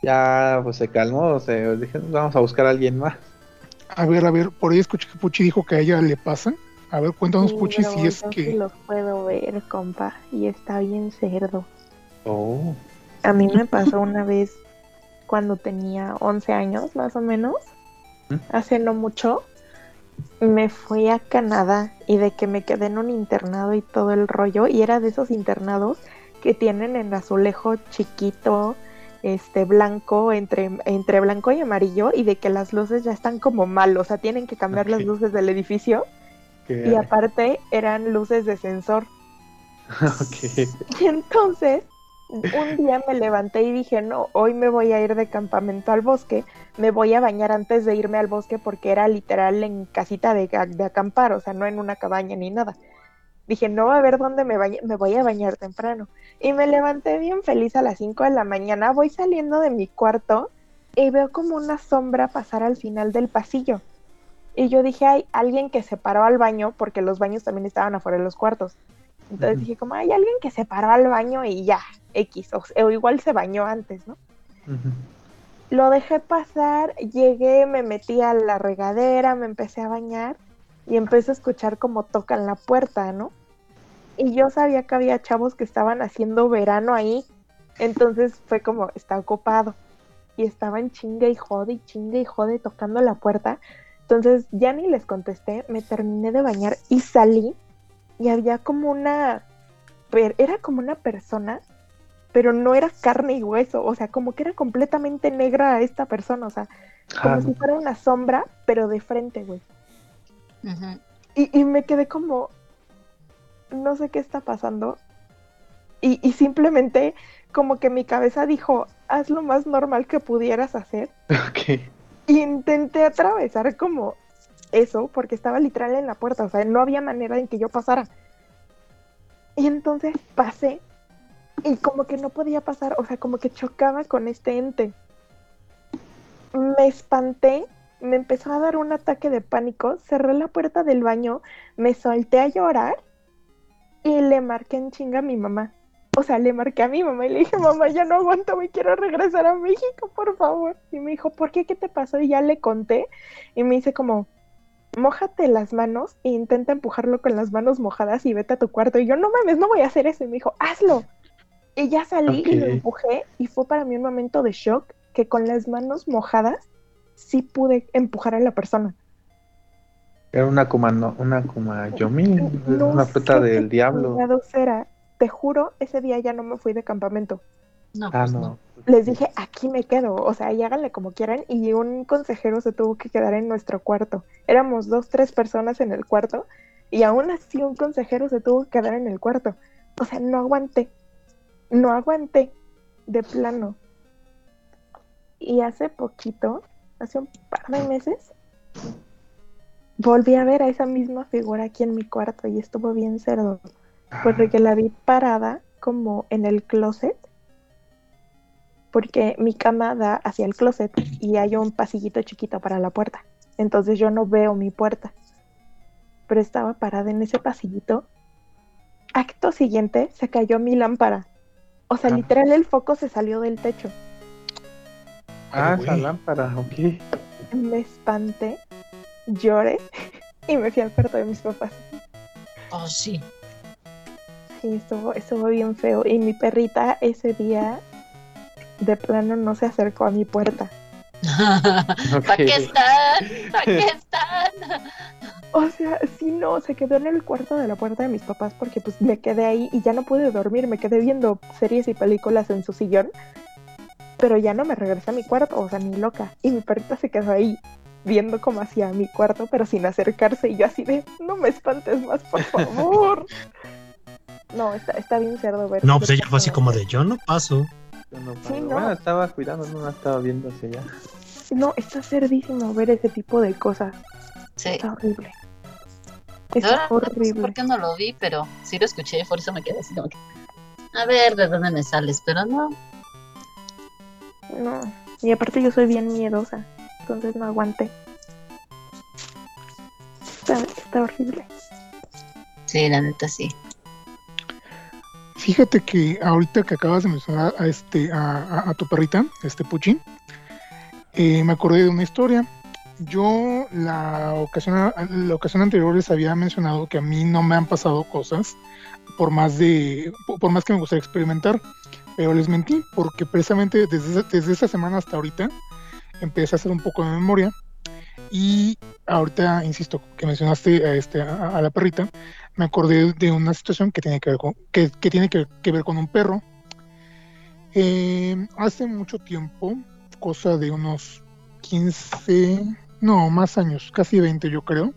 Ya, pues se calmó, o sea, dije, vamos a buscar a alguien más. A ver, a ver, por ahí escuché que Puchi dijo que a ella le pasa. A ver, cuéntanos, Sí, Puchi, si es que. los puedo ver, compa, y está bien cerdo. Oh. A mí me pasó una vez cuando tenía 11 años, más o menos, ¿Mm? hace no mucho. Me fui a Canadá y de que me quedé en un internado y todo el rollo, y era de esos internados que tienen en azulejo chiquito, este blanco, entre, entre blanco y amarillo, y de que las luces ya están como mal, o sea, tienen que cambiar las luces del edificio, y aparte eran luces de sensor. Y entonces, un día me levanté y dije, no, hoy me voy a ir de campamento al bosque, me voy a bañar antes de irme al bosque porque era literal en casita de, de acampar, o sea, no en una cabaña ni nada. Dije, no, a ver dónde me bañe, me voy a bañar temprano. Y me levanté bien feliz a las 5 de la mañana, voy saliendo de mi cuarto y veo como una sombra pasar al final del pasillo. Y yo dije, hay alguien que se paró al baño, porque los baños también estaban afuera de los cuartos. Entonces dije, como hay alguien que se paró al baño y ya, X, o, o igual se bañó antes, ¿no? Lo dejé pasar, llegué, me metí a la regadera, me empecé a bañar y empecé a escuchar como tocan la puerta, ¿no? Y yo sabía que había chavos que estaban haciendo verano ahí, entonces fue como, está ocupado. Y estaban chingue y jode y chingue y jode tocando la puerta. Entonces ya ni les contesté, me terminé de bañar y salí y había como una, era como una persona, pero no era carne y hueso, o sea, como que era completamente negra esta persona, o sea, como Ah, si fuera una sombra, pero de frente, güey. Y, y me quedé como, no sé qué está pasando. Y, y simplemente como que mi cabeza dijo, haz lo más normal que pudieras hacer. ok. Y intenté atravesar como eso, porque estaba literal en la puerta, o sea, no había manera en que yo pasara. Y entonces pasé y como que no podía pasar, o sea, como que chocaba con este ente. Me espanté, me empezó a dar un ataque de pánico, cerré la puerta del baño, me solté a llorar y le marqué en chinga a mi mamá. O sea, le marqué a mi mamá y le dije, mamá, ya no aguanto, me quiero regresar a México, por favor. Y me dijo, ¿por qué? ¿Qué te pasó? Y ya le conté y me dice como, mójate las manos e intenta empujarlo con las manos mojadas y vete a tu cuarto. Y yo, no mames, no voy a hacer eso. Y me dijo, hazlo. Y ya salí y lo empujé y fue para mí un momento de shock que con las manos mojadas sí pude empujar a la persona. Era una kuma, no, una kuma yomi, No una fruta del diablo. era. Te juro, ese día ya no me fui de campamento. No, Ah, pues no. no. Les dije, aquí me quedo, o sea, y háganle como quieran. Y un consejero se tuvo que quedar en nuestro cuarto. Éramos dos, tres personas en el cuarto, y aún así un consejero se tuvo que quedar en el cuarto. O sea, no aguanté, no aguanté, de plano. Y hace poquito, hace un par de meses, volví a ver a esa misma figura aquí en mi cuarto y estuvo bien cerdo. Porque la vi parada como en el closet porque mi cama da hacia el closet y hay un pasillito chiquito para la puerta. Entonces yo no veo mi puerta. Pero estaba parada en ese pasillito. Acto siguiente se cayó mi lámpara. O sea, Ah. literal el foco se salió del techo. Ah, Ay, esa lámpara, ok. Me espanté, lloré y me fui al cuarto de mis papás. Oh, sí. Sí, estuvo, estuvo bien feo. Y mi perrita ese día de plano no se acercó a mi puerta. ¿Para qué están? ¿Para qué están? O sea, sí, no, se quedó en el cuarto de la puerta de mis papás porque pues me quedé ahí y ya no pude dormir, me quedé viendo series y películas en su sillón, pero ya no me regresé a mi cuarto, o sea, ni loca. Y mi perrita se quedó ahí viendo como hacia mi cuarto, pero sin acercarse y yo así de, no me espantes más, por favor. no, está, está bien cerdo ver. No, qué pues ella fue así como de yo no paso. Yo no Sí, paro. no. Bueno, estaba cuidando, no la estaba viendo hacia allá. No, está cerdísimo ver ese tipo de cosas. Sí. Está horrible. Está no sé horrible. por qué no lo vi, pero sí lo escuché, por eso me quedé así como que. A ver, ¿de dónde me sales? Pero no. No. Y aparte yo soy bien miedosa, entonces no aguanté. Está, está horrible. Sí, la neta sí. Fíjate que ahorita que acabas de mencionar a este a, tu perrita, este Puchi, eh, me acordé de una historia. Yo la ocasión, anterior les había mencionado que a mí no me han pasado cosas por más de por más que me gustaría experimentar, pero les mentí porque precisamente desde, desde esa semana hasta ahorita empecé a hacer un poco de memoria y ahorita insisto que mencionaste a, este, a la perrita me acordé de una situación que tiene que ver con, que, ver con un perro. Eh, hace mucho tiempo, cosa de unos 15, no, más años, casi 20 yo creo.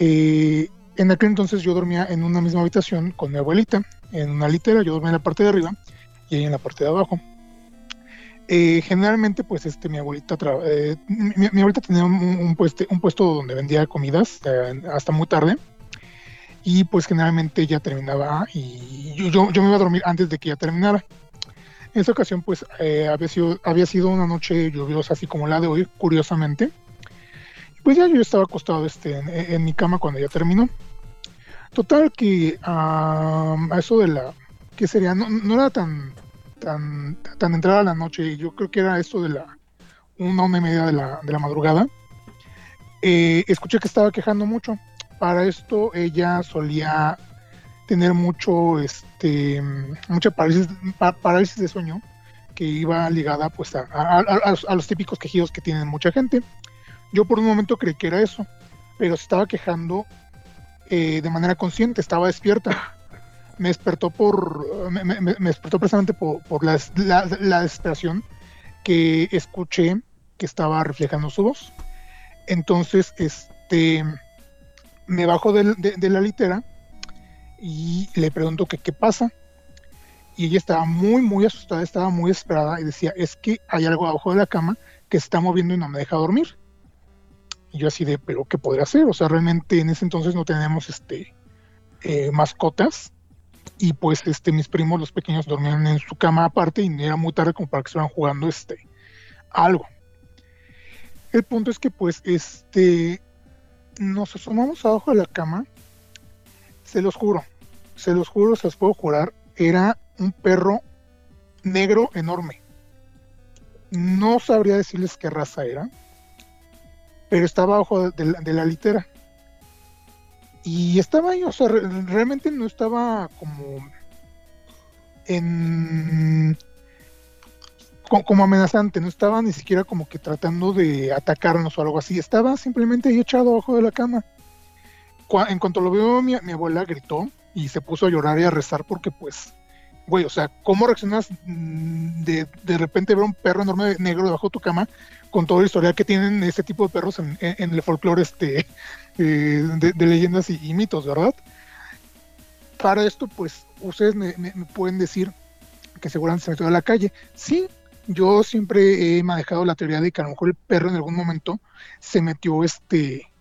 eh, en aquel entonces yo dormía en una misma habitación con mi abuelita, en una litera, yo dormía en la parte de arriba y ella en la parte de abajo. Eh, generalmente, pues, este, mi abuelita, eh, tenía un, un pueste- un puesto donde vendía comidas eh, hasta muy tarde y pues generalmente ella terminaba y yo, yo, me iba a dormir antes de que ella terminara. En esta ocasión pues eh, había, sido, había sido una noche lluviosa así como la de hoy, curiosamente. Pues ya yo estaba acostado este, en, mi cama cuando ella terminó. Total que ah, a eso de la... que sería? No, no era tan, tan, tan entrada la noche, yo creo que era eso de la una, una y media de la, de la madrugada. Eh, escuché que estaba quejando mucho para esto ella solía tener mucho este mucha parálisis, pa- parálisis de sueño que iba ligada pues a, los, típicos quejidos que tienen mucha gente yo por un momento creí que era eso pero estaba quejando eh, de manera consciente estaba despierta me despertó por me, despertó precisamente por, por la, la, la desesperación que escuché que estaba reflejando su voz. Entonces, este me bajo de, la litera y le pregunto que qué pasa. Y ella estaba muy, muy asustada, estaba muy desesperada y decía, es que hay algo abajo de la cama que se está moviendo y no me deja dormir. Y yo así de, pero ¿qué podría hacer? O sea, realmente en ese entonces no tenemos este eh, mascotas y pues este mis primos los pequeños dormían en su cama aparte y era muy tarde como para que estuvieran jugando este algo. El punto es que pues este nos asomamos abajo de la cama, se los juro, se los juro, se los puedo jurar, era un perro negro enorme. No sabría decirles qué raza era, pero estaba abajo de, la, litera. Y estaba ahí, o sea, re- realmente no estaba como en como amenazante, no estaba ni siquiera como que tratando de atacarnos o algo así, estaba simplemente ahí echado abajo de la cama. En cuanto lo vio mi, mi abuela gritó y se puso a llorar y a rezar porque pues, güey, o sea, ¿cómo reaccionas mm, de, de repente ver un perro enorme negro debajo de tu cama con todo el historial que tienen este tipo de perros en, el folclore este, eh, de, leyendas y, mitos, ¿verdad? Para esto, pues, ustedes me, me- me pueden decir que seguramente se metió a la calle. Sí, yo siempre he manejado la teoría de que a lo mejor el perro en algún momento se metió este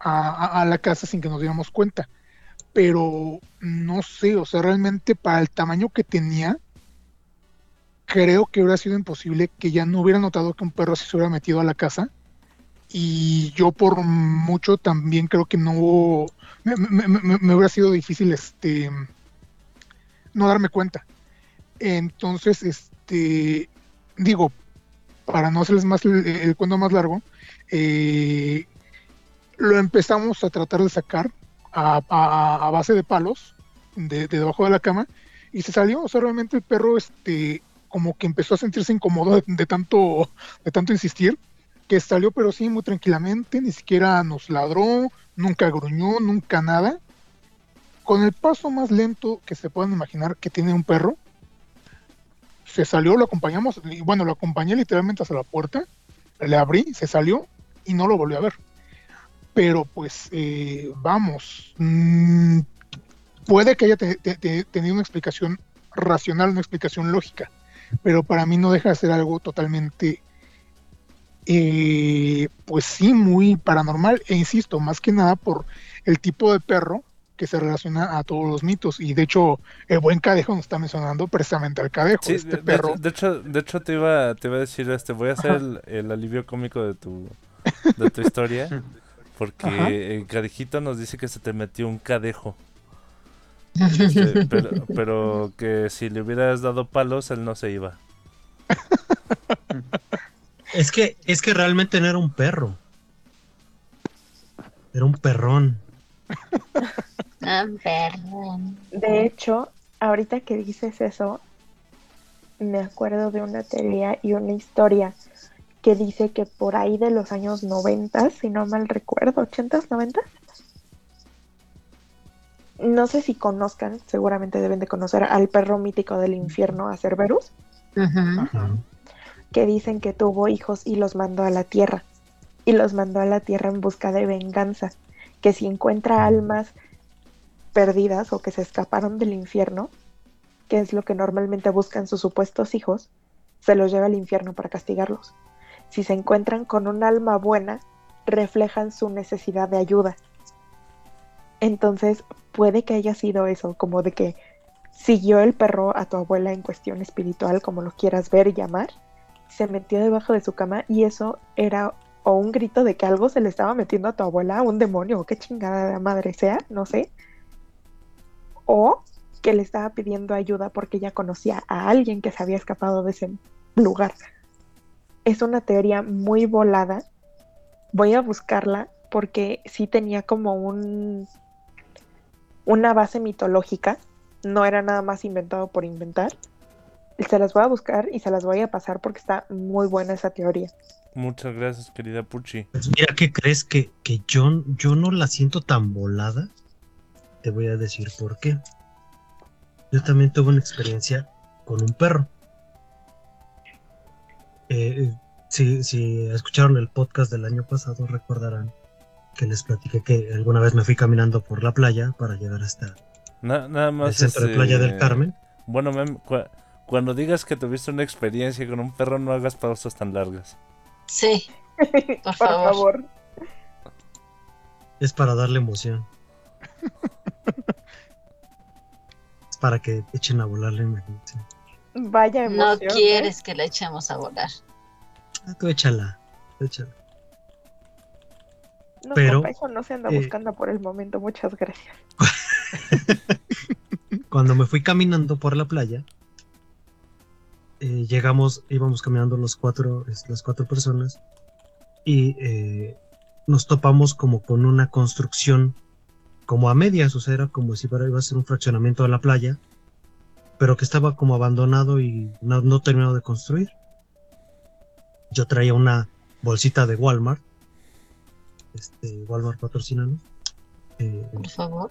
a, la casa sin que nos diéramos cuenta. Pero no sé, o sea, realmente para el tamaño que tenía, creo que hubiera sido imposible que ya no hubiera notado que un perro se hubiera metido a la casa. Y yo por mucho también creo que no me- me- me hubiera sido difícil este no darme cuenta. Entonces, este digo, para no hacerles más el, cuento más largo, eh, lo empezamos a tratar de sacar a base de palos de, de debajo de la cama y se salió. O sea, realmente el perro, este, como que empezó a sentirse incómodo de, de tanto, de tanto insistir, que salió, pero sí, muy tranquilamente, ni siquiera nos ladró, nunca gruñó, nunca nada. Con el paso más lento que se puedan imaginar que tiene un perro, se salió, lo acompañamos, bueno, lo acompañé literalmente hasta la puerta, le abrí, se salió y no lo volví a ver. Pero pues, eh, vamos, mm, puede que haya te- te- te- tenido una explicación racional, una explicación lógica, pero para mí no deja de ser algo totalmente, eh, pues sí, muy paranormal, e insisto, más que nada por el tipo de perro que se relaciona a todos los mitos, y de hecho el buen cadejo nos está mencionando precisamente al cadejo, Sí, este de, perro. de hecho, de hecho te iba, te iba a decir este, voy a hacer el, el alivio cómico de tu, de tu historia, porque Ajá. el cadejito nos dice que se te metió un cadejo. Este, pero, pero que si le hubieras dado palos, él no se iba. Es que, es que realmente no era un perro. Era un perrón. Ah, perdón. De hecho, ahorita que dices eso, me acuerdo de una teoría y una historia que dice que por ahí de los años 90, si no mal recuerdo, 80s, 90 No sé si conozcan, seguramente deben de conocer al perro mítico del infierno, a Cerberus, que dicen que tuvo hijos y los mandó a la tierra. Y los mandó a la tierra en busca de venganza. Que si encuentra almas perdidas o que se escaparon del infierno, que es lo que normalmente buscan sus supuestos hijos, se los lleva al infierno para castigarlos. Si se encuentran con un alma buena, reflejan su necesidad de ayuda. Entonces, puede que haya sido eso, como de que siguió el perro a tu abuela en cuestión espiritual, como lo quieras ver y llamar, se metió debajo de su cama y eso era o un grito de que algo se le estaba metiendo a tu abuela, un demonio o qué chingada de madre sea, no sé, o que le estaba pidiendo ayuda porque ya conocía a alguien que se había escapado de ese lugar. Es una teoría muy volada. Voy a buscarla porque sí tenía como un una base mitológica, no era nada más inventado por inventar. Se las voy a buscar y se las voy a pasar porque está muy buena esa teoría. Muchas gracias, querida Puchi. Pues mira, ¿qué crees? Que, que yo, yo no la siento tan volada. Te voy a decir por qué. yo también tuve una experiencia con un perro. Eh, si, si escucharon el podcast del año pasado, recordarán que les platiqué que alguna vez me fui caminando por la playa para llegar hasta Na- nada más. el centro de Playa del este, Carmen. Bueno, mem, cua- cuando digas que tuviste una experiencia con un perro, no hagas pausas tan largas. Sí, por Por favor. favor. Es para darle emoción. Es para que echen a volar la imaginación. Vaya No emoción. ¿eh? quieres que la echemos a volar. Ah, tú échala, tú échala. No, Pero, eso no se anda eh, buscando por el momento. Muchas gracias. Cuando me fui caminando por la playa, eh, llegamos, íbamos caminando los cuatro, las cuatro personas y eh, nos topamos como con una construcción como a medias, o sea, era como si iba a ser un fraccionamiento de la playa, pero que estaba como abandonado y no, no terminado de construir. Yo traía una bolsita de Walmart, este, Walmart patrocinanos, eh, Por favor.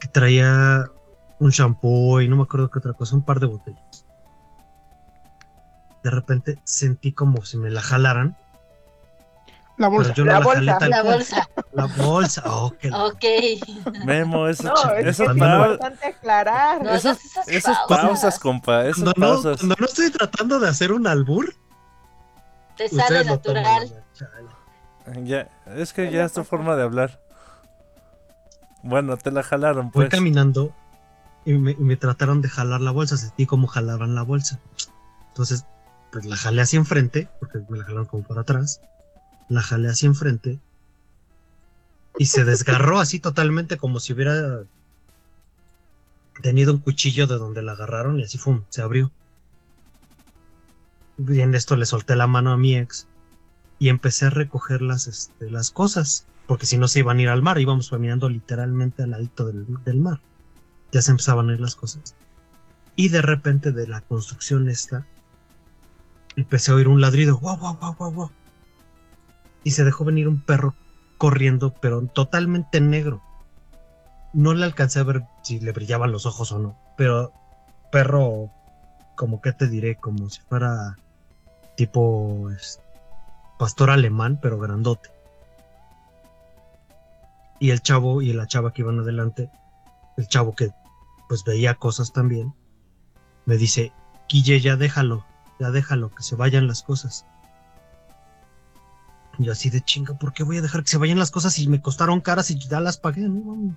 que traía un shampoo y no me acuerdo qué otra cosa, un par de botellas. De repente sentí como si me la jalaran, La bolsa. pero yo no La la, jalé bolsa. tal La cual. bolsa. La bolsa, oh, la- Ok. Memo, eso, No, es que eso es cuando- pa- importante aclarar. No Esas, esas esas pausas. pausas, compa, esas Cuando no, pausas. cuando no estoy tratando de hacer un albur, Te sale toman natural. Ya, es que ¿Qué ya es tu forma de hablar. Bueno, te la jalaron, pues. caminando y me, y me trataron de jalar la bolsa, sentí como jalaban la bolsa. Entonces, pues la jalé hacia enfrente, porque me la jalaron como para atrás. La jalé hacia enfrente y se desgarró así totalmente como si hubiera tenido un cuchillo de donde la agarraron y así fue, se abrió. Bien, esto le solté la mano a mi ex y empecé a recoger las, este, las cosas, porque si no se iban a ir al mar, íbamos caminando literalmente al ladito del, del mar. Ya se empezaban a ir las cosas. Y de repente de la construcción esta, empecé a oír un ladrido, guau, guau, guau, guau, guau. Y se dejó venir un perro corriendo, pero totalmente negro. No le alcancé a ver si le brillaban los ojos o no, pero perro, como que te diré, como si fuera tipo pastor alemán, pero grandote. Y el chavo y la chava que iban adelante, el chavo que pues veía cosas también, me dice, Guille, ya déjalo, ya déjalo, que se vayan las cosas. Y yo así de chinga, ¿por qué voy a dejar que se vayan las cosas si me costaron caras y ya las pagué? No.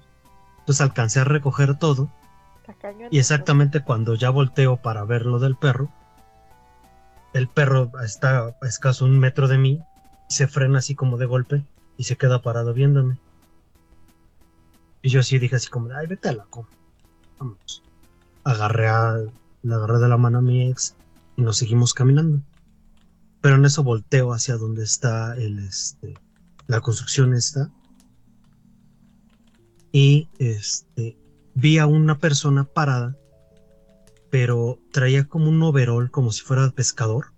Entonces alcancé a recoger todo y exactamente cuando ya volteo para ver lo del perro, el perro está a escaso un metro de mí, se frena así como de golpe y se queda parado viéndome. Y yo así dije así como, ay, vete a la coma. Vamos. Agarré a, la agarré de la mano a mi ex y nos seguimos caminando. Pero en eso volteo hacia donde está el, este, la construcción esta. Y este, vi a una persona parada, pero traía como un overol, como si fuera pescador,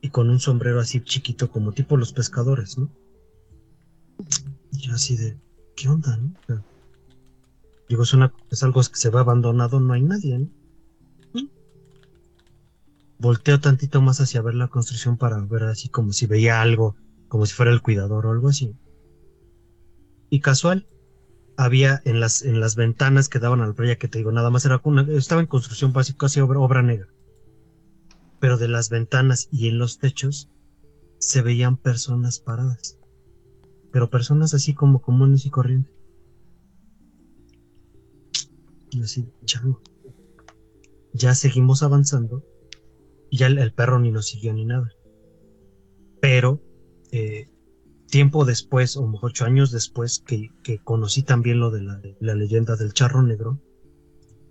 y con un sombrero así chiquito, como tipo los pescadores, ¿no? Y yo así de, ¿qué onda, no? Digo, es, una, es algo que se ve abandonado, no hay nadie, ¿no? Volteo tantito más hacia ver la construcción para ver así como si veía algo, como si fuera el cuidador o algo así. Y casual, había en las, en las ventanas que daban a la playa, que te digo, nada más era una, estaba en construcción casi, casi obra, obra negra. Pero de las ventanas y en los techos se veían personas paradas. Pero personas así como comunes y corrientes. Y así, chango. Ya seguimos avanzando. Y ya el, perro ni nos siguió ni nada. Pero eh, tiempo después, o ocho años después, que, conocí también lo de la, leyenda del charro negro,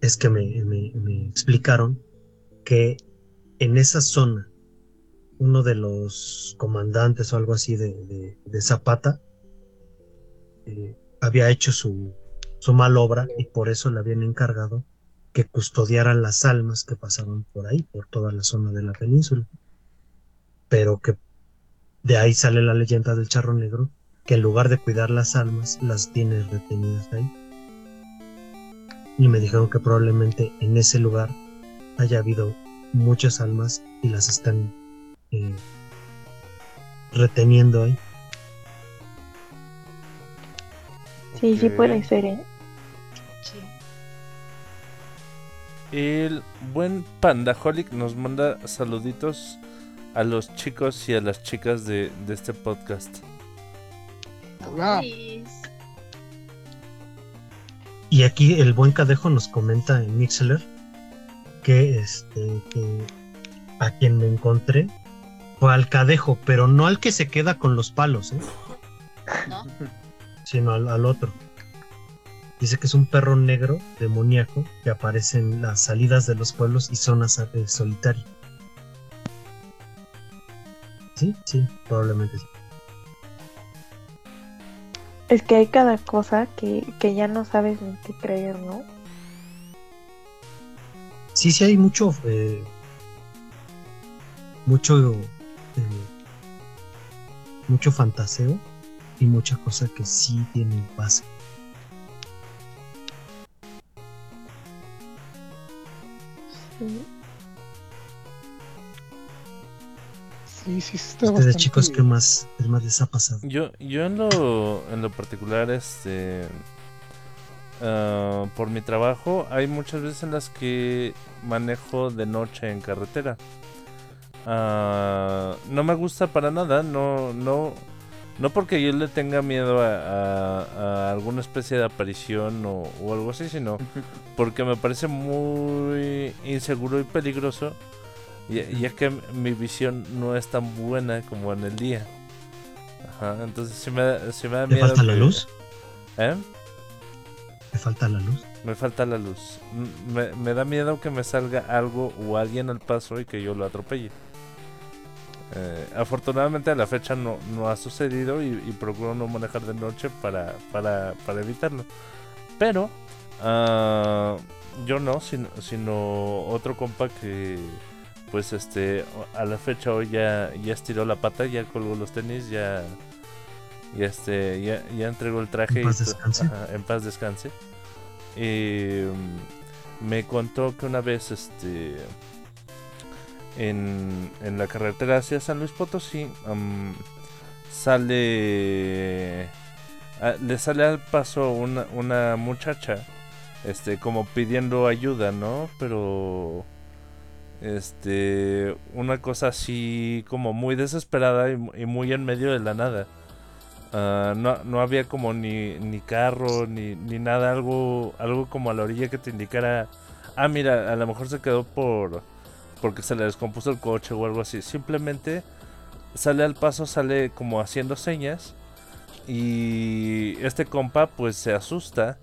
es que me, me- explicaron que en esa zona, uno de los comandantes o algo así de Zapata eh, había hecho su, su mal obra y por eso le habían encargado que custodiaran las almas que pasaban por ahí, por toda la zona de la península. Pero que de ahí sale la leyenda del charro negro, que en lugar de cuidar las almas, las tiene retenidas ahí. y me dijeron que probablemente en ese lugar haya habido muchas almas y las están eh, reteniendo ahí. Sí, sí puede ser, ¿eh? El buen Pandaholic nos manda saluditos a los chicos y a las chicas de, de este podcast. Hola. Y aquí el buen Cadejo nos comenta en Mixler que este que a quien me encontré fue al Cadejo, pero no al que se queda con los palos, ¿eh? ¿No? sino al, al otro. Dice que es un perro negro demoníaco que aparece en las salidas de los pueblos y zonas eh, solitarias. Sí, sí, probablemente sí. Es que hay cada cosa que, que ya no sabes ni qué creer, ¿no? Sí, sí hay mucho, eh, mucho, eh, mucho fantaseo y mucha cosa que sí tiene base. Sí. Sí, sí, está Ustedes bastante... chicos, ¿qué más, qué más les ha pasado? Yo, yo en lo, en lo particular, este, ah, por mi trabajo, hay muchas veces en las que manejo de noche en carretera. Ah, no me gusta para nada, no, no, no porque yo le tenga miedo a, a- a alguna especie de aparición o, o algo así, sino porque me parece muy inseguro y peligroso, ya, ya que mi visión no es tan buena como en el día. Ajá, entonces si me, da- sí me da ¿Te miedo. falta la luz? ¿Eh? ¿Te falta la luz? Me falta la luz. Me, me da miedo que me salga algo o alguien al paso y que yo lo atropelle. Eh, afortunadamente a la fecha no, no ha sucedido y, y procuro no manejar de noche para, para, para evitarlo. Pero ah, yo no, sino, sino otro compa que pues este a la fecha hoy ya, ya estiró la pata, ya colgó los tenis, ya, ya este ya, ya entregó el traje En paz y descanse. ajá, en paz descanse. Y, mm, me contó que una vez este en, en la carretera hacia San Luis Potosí sale ah, le sale al paso una, una muchacha este como pidiendo ayuda no pero este una cosa así como muy desesperada y muy en medio de la nada. Ah, no, no había como ni, ni carro ni, ni nada algo algo como a la orilla que te indicara ah mira a lo mejor se quedó por porque se le descompuso el coche o algo así simplemente sale al paso sale como haciendo señas y este compa pues se asusta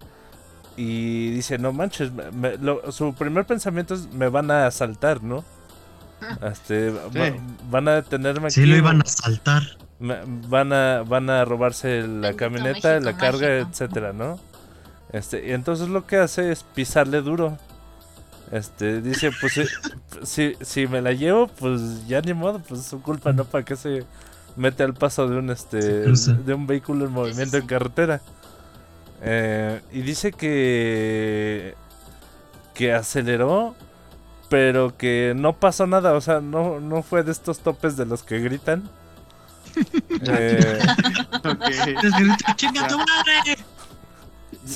y dice no manches me- me- lo- su primer pensamiento es me van a asaltar no este va- Sí. van a detenerme Sí, aquí lo iban a saltar. me- van a van a robarse la Bendito camioneta, México la carga, mágico. etcétera, ¿no? Este, y entonces lo que hace es pisarle duro. Este, dice, pues si, si, si me la llevo, pues ya ni modo, pues es su culpa, ¿no? ¿Para qué se mete al paso de un este de un vehículo en movimiento en carretera? Eh, y dice que que aceleró, pero que no pasó nada, o sea, no, no fue de estos topes de los que gritan. Eh.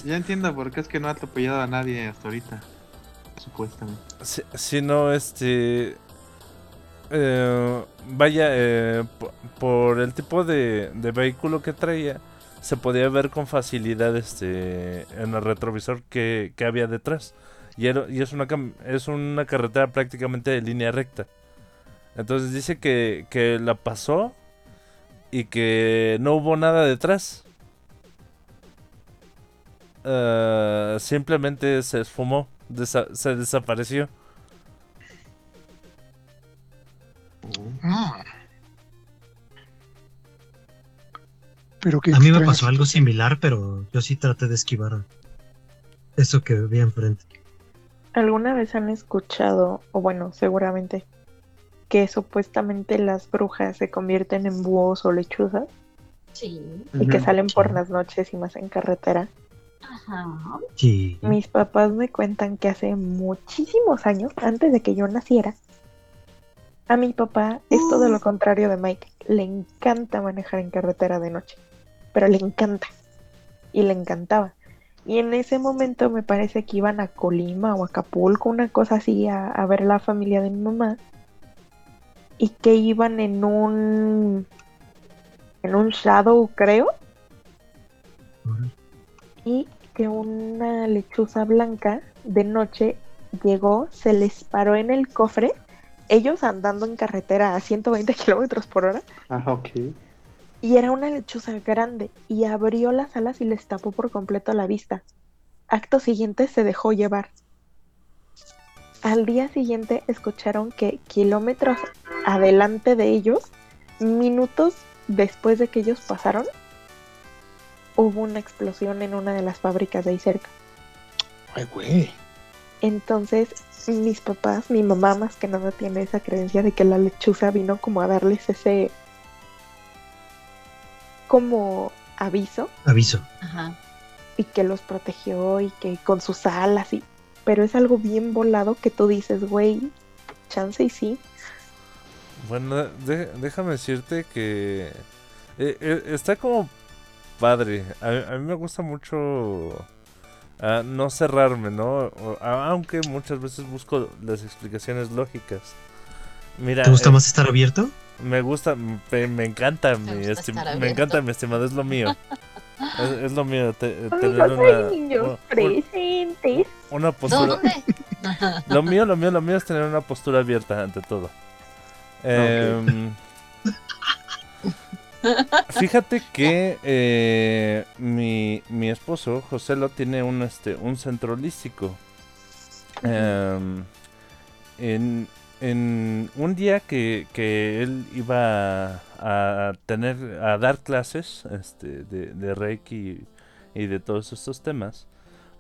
Ya entiendo por qué es que no ha atropellado a nadie hasta ahorita. Supuestamente. Si, no, este. eh, vaya, eh, po- por el tipo de, vehículo que traía, se podía ver con facilidad este en el retrovisor que, había detrás. Y, es, una, es una carretera prácticamente de línea recta. Entonces dice que, que la pasó y que no hubo nada detrás. Eh, simplemente se esfumó, desa- se desapareció. Ah. Pero qué A mí me pasó algo similar, pero yo sí traté de esquivar eso que vi enfrente. ¿Alguna vez han escuchado, o bueno, seguramente, que supuestamente las brujas se convierten en búhos o lechuzas Sí. y que salen por las noches y más en carretera? Ajá. Sí. Mis papás me cuentan que hace muchísimos años, antes de que yo naciera, a mi papá es todo lo contrario de Mike. Le encanta manejar en carretera de noche, pero le encanta. Y le encantaba. Y en ese momento me parece que iban a Colima o Acapulco, una cosa así, a, a ver la familia de mi mamá. Y que iban en un... en un shadow, creo. Y que una lechuza blanca de noche llegó, se les paró en el cofre, ellos andando en carretera a 120 kilómetros por hora, Ah, ok. y era una lechuza grande, y abrió las alas y les tapó por completo la vista. Acto siguiente se dejó llevar. Al día siguiente escucharon que kilómetros adelante de ellos, minutos después de que ellos pasaron, hubo una explosión en una de las fábricas de ahí cerca. Ay, güey. Entonces, mis papás, mi mamá más que nada tiene esa creencia de que la lechuza vino como a darles ese como aviso Aviso. Ajá. y que los protegió y que con sus alas y pero es algo bien volado que tú dices, güey, chance y sí. Bueno, de- déjame decirte que eh, eh, está como padre. A, a mí me gusta mucho ah, no cerrarme, ¿no? O- aunque muchas veces busco las explicaciones lógicas. Mira, ¿Te gusta eh, más estar abierto? me gusta, me, me encanta, mi me encanta, mi estimado, es lo mío. Es, es lo mío, te- tener una, niños una- presentes. una No, postura. ¿dónde? Lo mío, lo mío, lo mío es tener una postura abierta ante todo. Em, fíjate que eh, mi, mi esposo, José, lo tiene un, este, un centro holístico. Em, en, en un día que, que él iba a, a tener a dar clases este, de, de Reiki y de todos estos temas,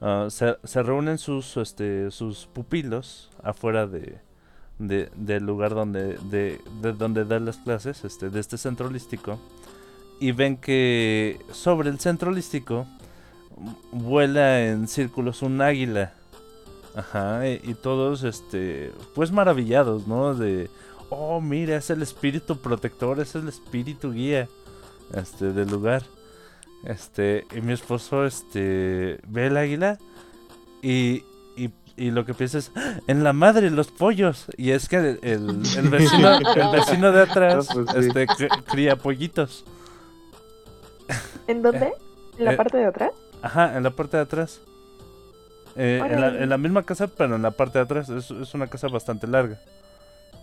Ah, se, se reúnen sus este sus pupilos afuera de, de- del lugar donde de, de donde da las clases este de este centro holístico y ven que sobre el centro holístico vuela en círculos un águila ajá y, y todos este pues maravillados no de oh mira es el espíritu protector es el espíritu guía este del lugar este, y mi esposo, este, ve el águila y, y, y lo que piensa es, "¡Ah! en la madre, los pollos. Y es que el, el- el vecino, el vecino de atrás, pues este, cría pollitos. ¿En dónde? ¿En la eh, parte de atrás? Ajá, en la parte de atrás. Eh, en, la, en la misma casa, pero en la parte de atrás. Es, es una casa bastante larga.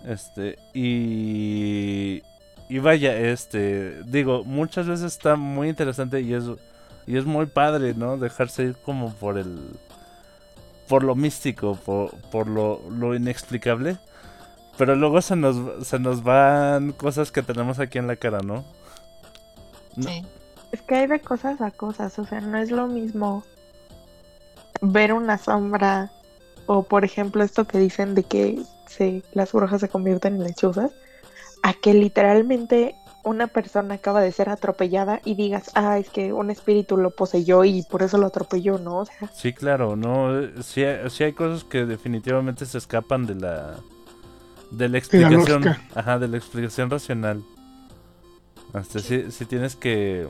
Este, y. Y vaya, este. Digo, muchas veces está muy interesante y es. Y es muy padre, ¿no? Dejarse ir como por el. Por lo místico, por, por lo, lo inexplicable. Pero luego se nos, se nos van cosas que tenemos aquí en la cara, ¿no? No. Sí. Es que hay de cosas a cosas, o sea, no es lo mismo ver una sombra o por ejemplo esto que dicen de que se, las brujas se convierten en lechuzas, a que literalmente una persona acaba de ser atropellada y digas, ah, es que un espíritu lo poseyó y por eso lo atropelló, ¿no? O sea, Sí, claro, no, sí, hay- sí hay cosas que definitivamente se escapan de la de la explicación, lógica. ajá, de la explicación racional. Hasta sí, sí tienes que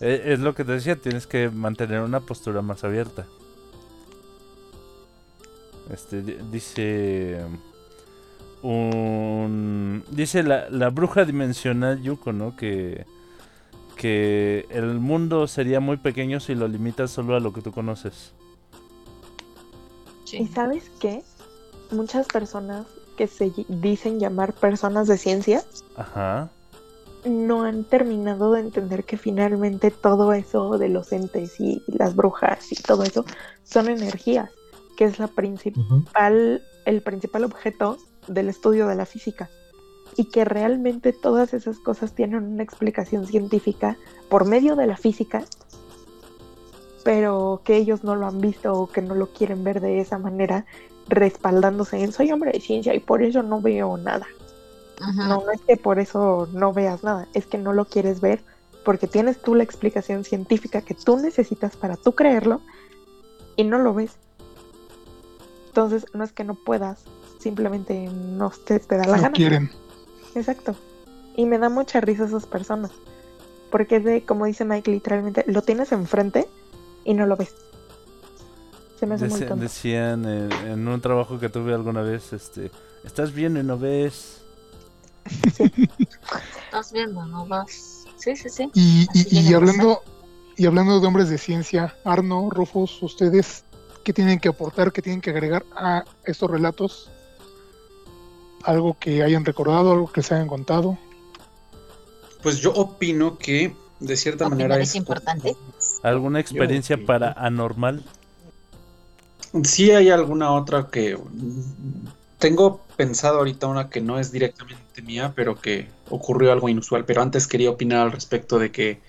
eh, es lo que te decía, tienes que mantener una postura más abierta. Este di- dice un dice la, la bruja dimensional Yuko, ¿no? Que que el mundo sería muy pequeño si lo limitas solo a lo que tú conoces. ¿y sabes qué? Muchas personas que se dicen llamar personas de ciencia Ajá. No han terminado de entender que finalmente todo eso de los entes y las brujas y todo eso son energías, que es la principal el principal objeto del estudio de la física y que realmente todas esas cosas tienen una explicación científica por medio de la física, pero que ellos no lo han visto o que no lo quieren ver de esa manera, respaldándose en soy hombre de ciencia y por eso no veo nada. Ajá. No, no es que por eso no veas nada, es que no lo quieres ver porque tienes tú la explicación científica que tú necesitas para tú creerlo y no lo ves. Entonces, no es que no puedas, simplemente no te, te da la No gana. quieren. Exacto. Y me da mucha risa esas personas. Porque es de, como dice Mike, literalmente, lo tienes enfrente y no lo ves. Se me hace muy tonto. decían en, en un trabajo que tuve alguna vez, este, estás viendo y no ves. Estás viendo, ¿no vas? Sí, sí, sí. Y, hablando y hablando de hombres de ciencia, Arno, Rufus, ustedes qué tienen que aportar, qué tienen que agregar a estos relatos, algo que hayan recordado, algo que les hayan contado. Pues yo opino que de cierta manera es importante. ¿Alguna experiencia opino. para anormal? Sí hay alguna otra que tengo pensado ahorita una que no es directamente mía, pero que ocurrió algo inusual. Pero antes quería opinar al respecto de que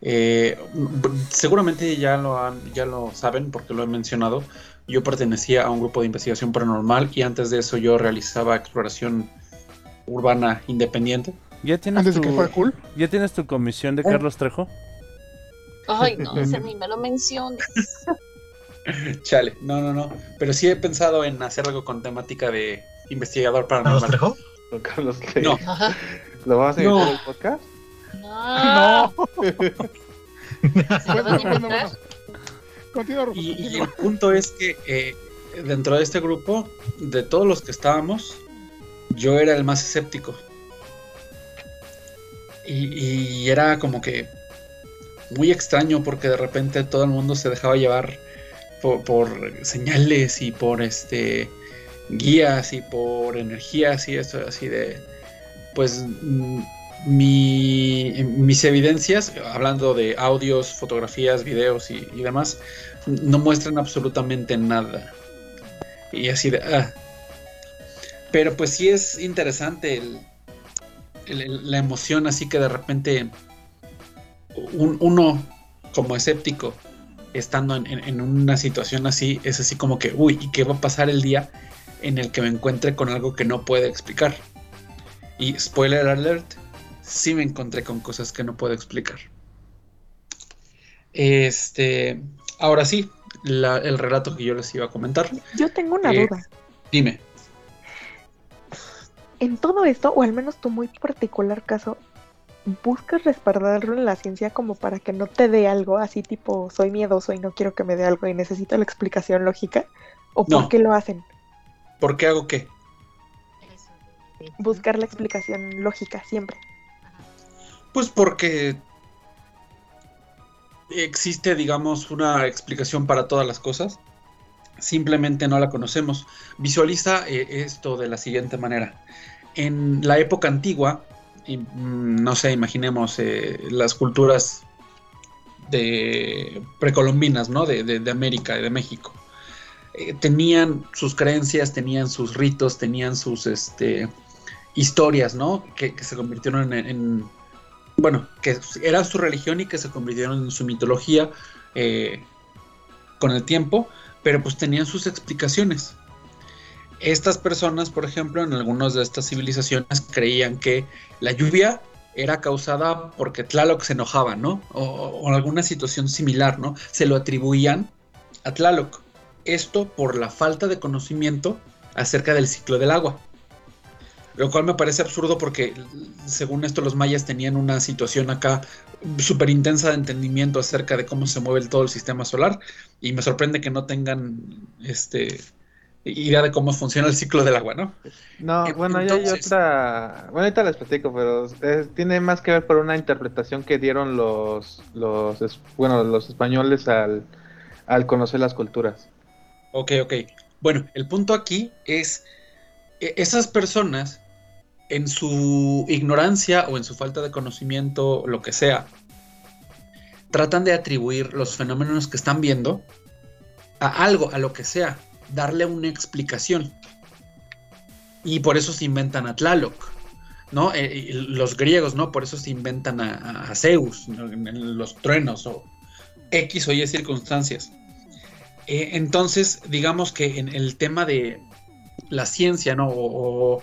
eh, seguramente ya lo han, ya lo saben porque lo he mencionado. Yo pertenecía a un grupo de investigación paranormal y antes de eso yo realizaba exploración urbana independiente. ¿Ya tienes, Antes de tu, que fuera cool. ¿Ya tienes tu comisión de Eh. Carlos Trejo? Ay, no, ese ni me lo menciones. Chale, no, no, no. Pero sí he pensado en hacer algo con temática de investigador ¿Carlos paranormal. Trejo? Don Carlos. No. ¿Lo vamos a No. invitar al podcast? No. Bueno. Continúa. Y, y el punto es que eh, dentro de este grupo, de todos los que estábamos, yo era el más escéptico. Y, y era como que muy extraño porque de repente todo el mundo se dejaba llevar por, por señales y por este guías y por energías y eso así de pues mm, mi, mis evidencias hablando de audios fotografías videos y, demás no muestran absolutamente nada y así de ah. pero pues sí es interesante el- la emoción así que de repente un- uno como escéptico estando en, en- en una situación así es así como que uy y qué va a pasar el día en el que me encuentre con algo que no puedo explicar y spoiler alert sí me encontré con cosas que no puedo explicar este ahora sí la- el relato que yo les iba a comentar Yo tengo una Eh, duda. dime En todo esto, o al menos tu muy particular caso, ¿buscas respaldarlo en la ciencia como para que no te dé algo así tipo soy miedoso y no quiero que me dé algo y necesito la explicación lógica? ¿O por qué lo hacen? ¿Por qué hago qué? Buscar la explicación lógica siempre. Pues porque existe, digamos, una explicación para todas las cosas. Simplemente no la conocemos. Visualiza eh, esto de la siguiente manera. En la época antigua, y, mm, no sé, imaginemos eh, las culturas de precolombinas, ¿no? De, de- de América y de México. Eh, tenían sus creencias, tenían sus ritos, tenían sus este, historias, ¿no? Que, se convirtieron en, en- bueno, que era su religión y que se convirtieron en su mitología eh, con el tiempo, pero pues tenían sus explicaciones. Estas personas, por ejemplo, en algunas de estas civilizaciones creían que la lluvia era causada porque Tlaloc se enojaba, ¿no? O, o alguna situación similar, ¿no? Se lo atribuían a Tlaloc. Esto por la falta de conocimiento acerca del ciclo del agua. Lo cual me parece absurdo porque, según esto, los mayas tenían una situación acá súper intensa de entendimiento acerca de cómo se mueve el- todo el sistema solar. Y me sorprende que no tengan este idea de cómo funciona el ciclo del agua, ¿no? No, Eh, bueno, ya hay otra. Bueno, ahorita les platico, pero tiene más que ver por una interpretación que dieron los, los, bueno, los españoles al, al conocer las culturas. Ok, ok. Bueno, el punto aquí es e- esas personas en su ignorancia o en su falta de conocimiento, lo que sea, tratan de atribuir los fenómenos que están viendo a algo, a lo que sea, darle una explicación. Y por eso se inventan a Tlaloc, ¿no? Eh, los griegos, ¿no? Por eso se inventan a, Zeus, los truenos o X o Y circunstancias. Eh, entonces, digamos que en el tema de la ciencia, ¿no? O,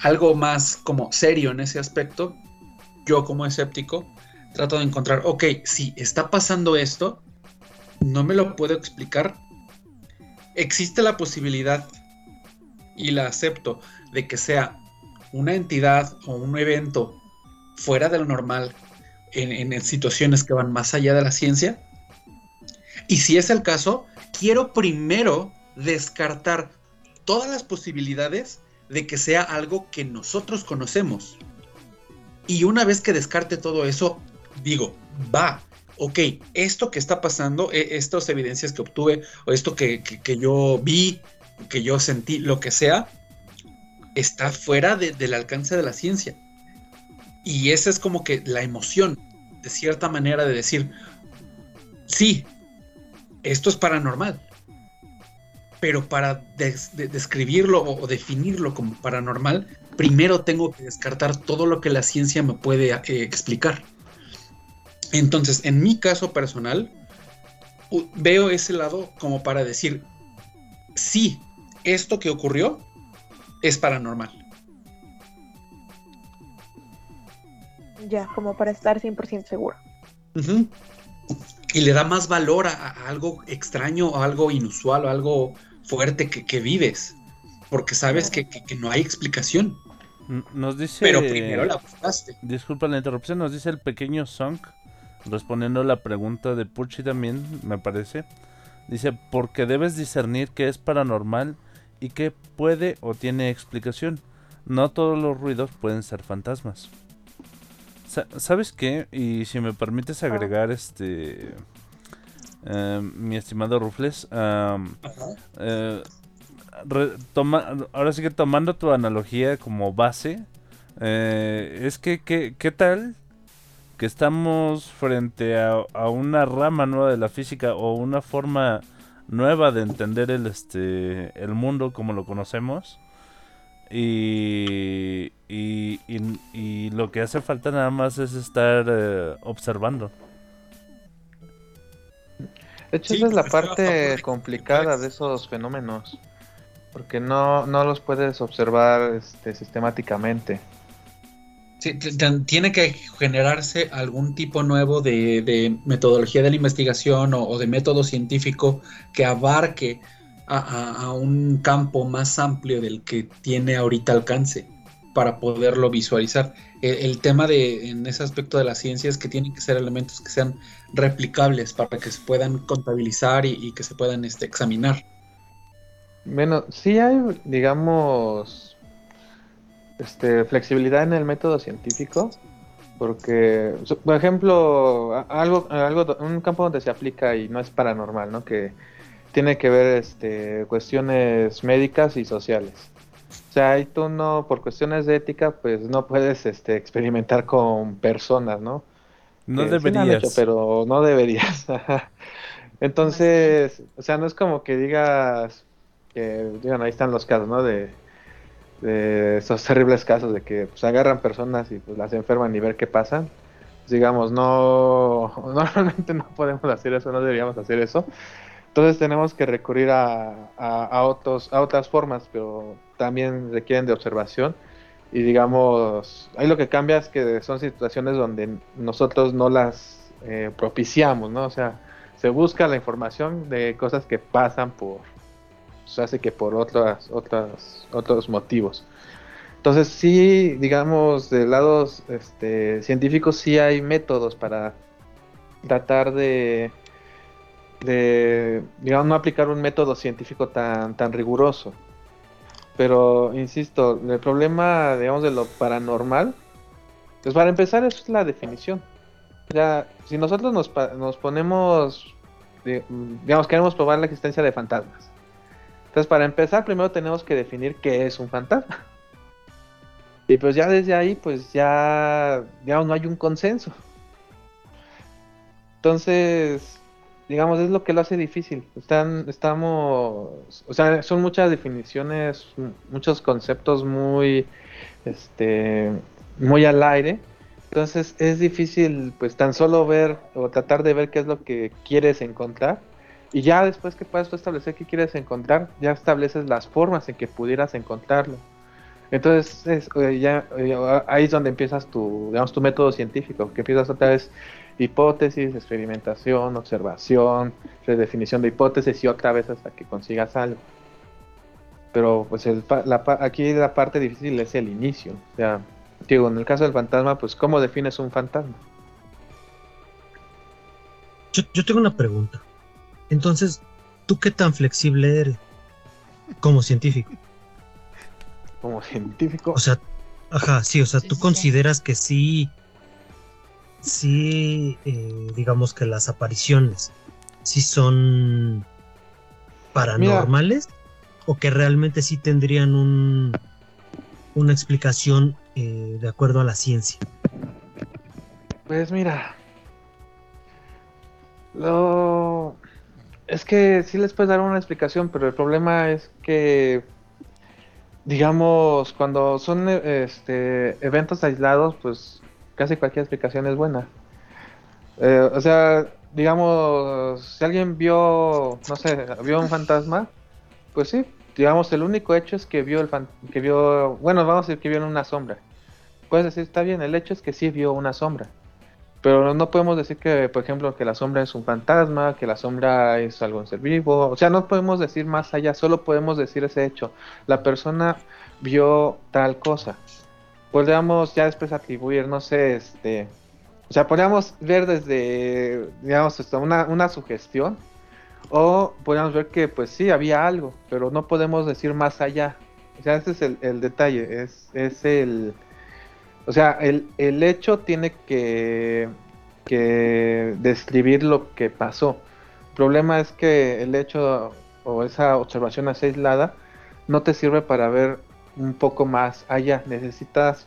algo más como serio en ese aspecto, yo como escéptico, trato de encontrar, ok, si está pasando esto, no me lo puedo explicar. Existe la posibilidad, y la acepto, de que sea una entidad o un evento fuera de lo normal en, en situaciones que van más allá de la ciencia. Y si es el caso, quiero primero descartar todas las posibilidades de que sea algo que nosotros conocemos. Y una vez que descarte todo eso, digo, va, ok, esto que está pasando, e- estas evidencias que obtuve, o esto que, que- yo vi, que yo sentí, lo que sea, está fuera de- del alcance de la ciencia. Y esa es como que la emoción, de cierta manera, de decir, sí, esto es paranormal. Pero para des- de- describirlo o, o definirlo como paranormal, primero tengo que descartar todo lo que la ciencia me puede eh, explicar. Entonces, en mi caso personal, veo ese lado como para decir, sí, esto que ocurrió es paranormal. Ya, como para estar 100% seguro. Ujú. Y le da más valor a, a algo extraño, o algo inusual, o algo fuerte que, que vives. Porque sabes que, que- que no hay explicación. Nos dice. Pero primero la buscaste. Disculpa la interrupción, nos dice el pequeño Song, respondiendo a la pregunta de Pucci también, me parece. Dice, porque debes discernir qué es paranormal y qué puede o tiene explicación. No todos los ruidos pueden ser fantasmas. Sa- ¿Sabes qué? Y si me permites agregar este... eh, mi estimado Rufles, eh, re- toma- ahora sí que tomando tu analogía como base, eh, es que, que- ¿qué tal que estamos frente a, a una rama nueva de la física o una forma nueva de entender el, este, el mundo como lo conocemos? Y, y, y- y lo que hace falta nada más es estar eh, observando. De hecho, Sí, esa es la pues, parte complicada de esos fenómenos. Porque no, no los puedes observar este, sistemáticamente. Sí, tiene que generarse algún tipo nuevo de, de metodología de la investigación o, o de método científico que abarque a, un campo más amplio del que tiene ahorita alcance para poderlo visualizar. El, el tema de, en ese aspecto de la ciencia es que tienen que ser elementos que sean replicables para que se puedan contabilizar y, y que se puedan este, examinar. Bueno, sí hay, digamos, este, flexibilidad en el método científico, porque, por ejemplo, algo, algo, un campo donde se aplica y no es paranormal, ¿no? Que tiene que ver, este, cuestiones médicas y sociales. O sea, ahí tú no, por cuestiones de ética, pues no puedes, este, experimentar con personas, ¿no? No sí han deberías. hecho, pero no deberías. Entonces, o sea, no es como que digas que, digan, ahí están los casos, ¿no? De, de esos terribles casos de que pues agarran personas y pues las enferman y ver qué pasa. Pues, digamos, no, normalmente no podemos hacer eso, no deberíamos hacer eso. Entonces tenemos que recurrir a, a, otros, a otras formas, pero también requieren de observación. Y digamos, ahí lo que cambia es que son situaciones donde nosotros no las eh, propiciamos, ¿no? O sea, se busca la información de cosas que pasan por, se hace que por otras, otras, otros motivos. Entonces sí, digamos, de lados este, científicos sí hay métodos para tratar de, de, digamos, no aplicar un método científico tan, tan riguroso. Pero, insisto, el problema, digamos, de lo paranormal, pues para empezar es la definición. Ya, si nosotros nos, nos ponemos, digamos, queremos probar la existencia de fantasmas. Entonces, para empezar, primero tenemos que definir qué es un fantasma. Y pues ya desde ahí, pues ya, digamos, no hay un consenso. Entonces, digamos, es lo que lo hace difícil. Están, estamos, o sea, son muchas definiciones, muchos conceptos muy, este, muy al aire. Entonces es difícil, pues, tan solo ver o tratar de ver qué es lo que quieres encontrar. Y ya después que puedas tú establecer qué quieres encontrar, ya estableces las formas en que pudieras encontrarlo. Entonces, es, eh, ya, eh, ahí es donde empiezas tu, digamos, tu método científico, que empiezas otra vez hipótesis, experimentación, observación, redefinición de hipótesis y otra vez hasta que consigas algo. Pero pues el, pa- la, pa- aquí la parte difícil es el inicio. O sea, digo, en el caso del fantasma, pues ¿cómo defines un fantasma? Yo, yo tengo una pregunta. Entonces, ¿tú qué tan flexible eres como científico? Como científico. O sea, ajá, sí, o sea, tú sí, sí. consideras que sí, sí, eh, digamos que las apariciones sí son paranormales o que realmente sí tendrían un, una explicación eh, de acuerdo a la ciencia. Pues mira, lo es que sí les puedes dar una explicación, pero el problema es que, digamos, cuando son este, eventos aislados, pues casi cualquier explicación es buena. Eh, o sea, digamos, si alguien vio, no sé, vio un fantasma, pues sí, digamos, el único hecho es que vio el fan- que vio, bueno, vamos a decir que vio una sombra. Puedes decir, está bien, el hecho es que sí vio una sombra. Pero no podemos decir que, por ejemplo, que la sombra es un fantasma, que la sombra es algo en ser vivo. O sea, no podemos decir más allá, solo podemos decir ese hecho. La persona vio tal cosa. Podríamos ya después atribuir, no sé, este... O sea, podríamos ver desde, digamos, hasta una, una sugestión. O podríamos ver que, pues sí, había algo, pero no podemos decir más allá. O sea, ese es el, el detalle, es, es el... O sea, el, el hecho tiene que, que describir lo que pasó. El problema es que el hecho o esa observación aislada no te sirve para ver un poco más allá. Necesitas,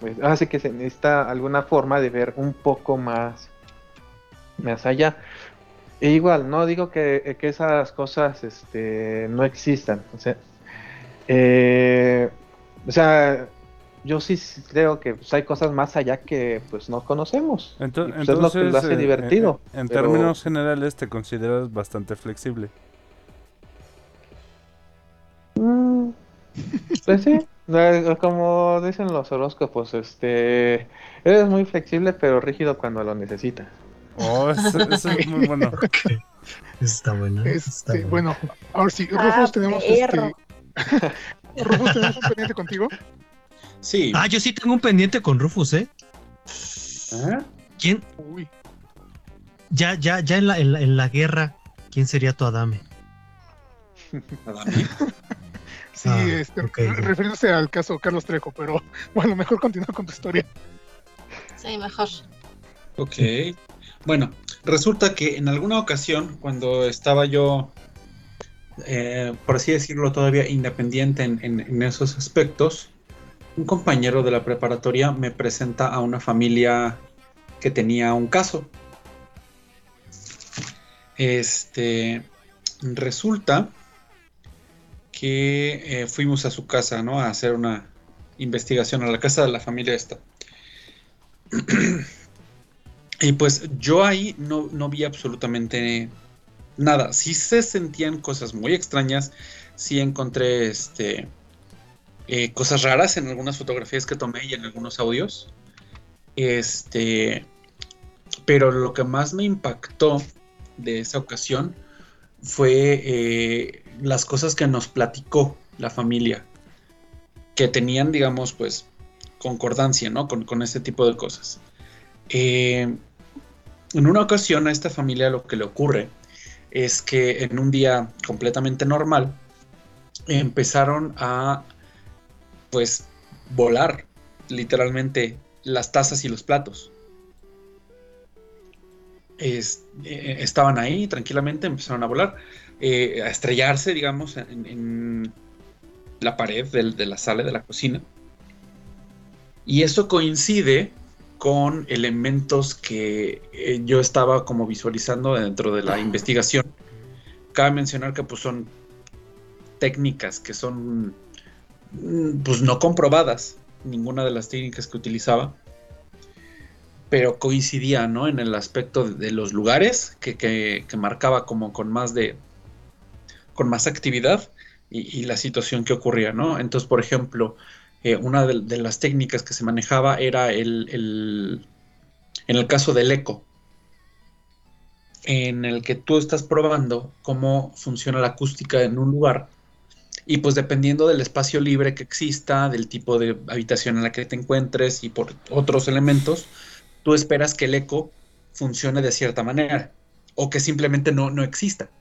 pues, así que se necesita alguna forma de ver un poco más, más allá. E igual, no digo que, que esas cosas este, no existan. O sea, eh, o sea, yo sí creo que pues, hay cosas más allá que pues no conocemos. Ento- Y, pues, es lo que lo hace eh, divertido. En, en pero- términos generales, te consideras bastante flexible. Mm, Pues sí, como dicen los horóscopos, este, eres muy flexible pero rígido cuando lo necesitas. Oh, eso, eso es muy bueno. Está buena. está Este, buena. bueno, ahora sí, Ah, Rufus, tenemos perro. este. Rufus, tenemos un pendiente contigo. Sí. Ah, yo sí tengo un pendiente con Rufus, ¿eh? ¿Ah? ¿Quién? Uy, Ya, ya, ya en la, en la, en la guerra, ¿quién sería tu Adame? Adame. Sí, Ah, este, refiriéndose al caso Carlos Trejo, pero bueno, mejor continúa con tu historia. Sí, mejor. Ok. Bueno, resulta que en alguna ocasión, cuando estaba yo, eh, por así decirlo, todavía independiente en, en- en esos aspectos, un compañero de la preparatoria me presenta a una familia que tenía un caso. Este, resulta que eh, fuimos a su casa, ¿no? A hacer una investigación a la casa de la familia esta. Y pues yo ahí no, no vi absolutamente nada. Sí se sentían cosas muy extrañas. Sí encontré este, eh, cosas raras en algunas fotografías que tomé y en algunos audios. Este, pero lo que más me impactó de esa ocasión fue eh, las cosas que nos platicó la familia. Que tenían, digamos, pues, concordancia, ¿no? Con, con este tipo de cosas. Eh, en una ocasión a esta familia lo que le ocurre es que en un día completamente normal empezaron a pues volar literalmente las tazas y los platos. Eh, estaban ahí tranquilamente, empezaron a volar, eh, a estrellarse, digamos, en, en la pared del- de la sala de la cocina. Y eso coincide con elementos que eh, yo estaba como visualizando dentro de la investigación. Cabe mencionar que pues son técnicas que son mm, pues no comprobadas, ninguna de las técnicas que utilizaba, pero coincidía, ¿no? En el aspecto de, de los lugares que, que- que marcaba como con más de, con más actividad y, la situación que ocurría, ¿no? Entonces, por ejemplo, eh, una de, de las técnicas que se manejaba era el, el- en el caso del eco, en el que tú estás probando cómo funciona la acústica en un lugar y pues dependiendo del espacio libre que exista, del tipo de habitación en la que te encuentres y por otros elementos, tú esperas que el eco funcione de cierta manera o que simplemente no, no exista.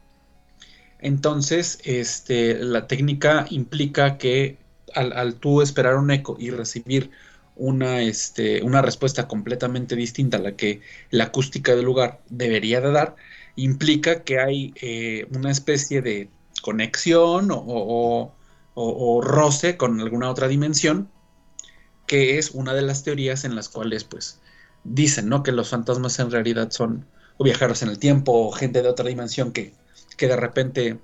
Entonces, este, la técnica implica que al, tú esperar un eco y recibir una, este, una respuesta completamente distinta a la que la acústica del lugar debería de dar, implica que hay eh, una especie de conexión o roce con alguna otra dimensión, que es una de las teorías en las cuales pues dicen, ¿no? Que los fantasmas en realidad son o viajeros en el tiempo o gente de otra dimensión que, que de repente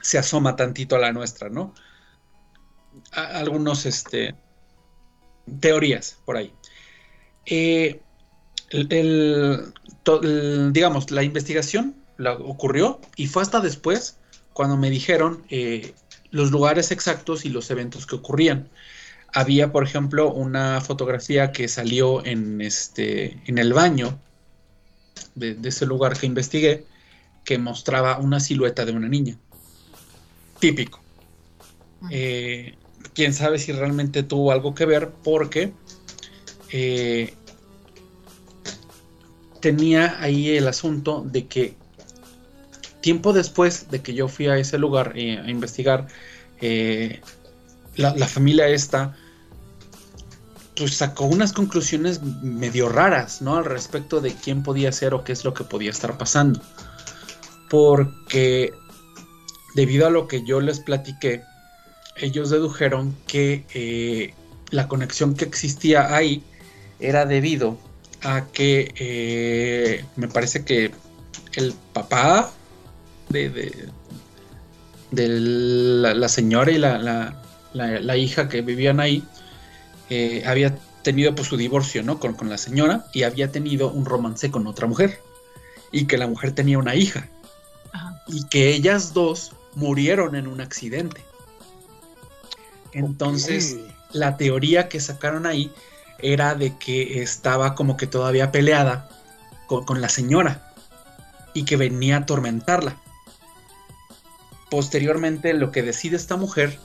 se asoma tantito a la nuestra, ¿no? A- algunos, este, teorías por ahí. Eh, el, digamos, la investigación la ocurrió y fue hasta después cuando me dijeron eh, los lugares exactos y los eventos que ocurrían. Había, por ejemplo, una fotografía que salió en, este, en el baño de ese lugar que investigué, que mostraba una silueta de una niña. Típico. Eh, quién sabe si realmente tuvo algo que ver porque eh, tenía ahí el asunto de que tiempo después de que yo fui a ese lugar eh, a investigar, eh, la, la familia esta pues sacó unas conclusiones medio raras, ¿no? Al respecto de quién podía ser o qué es lo que podía estar pasando. Porque debido a lo que yo les platiqué, ellos dedujeron que eh, la conexión que existía ahí era debido a que eh, me parece que el papá de, la, señora y la, hija que vivían ahí eh, había tenido pues su divorcio ¿no? con la señora y había tenido un romance con otra mujer y que la mujer tenía una hija y que ellas dos murieron en un accidente. Entonces, la teoría que sacaron ahí era de que estaba como que todavía peleada con, con la señora y que venía a atormentarla. Posteriormente, lo que decide esta mujer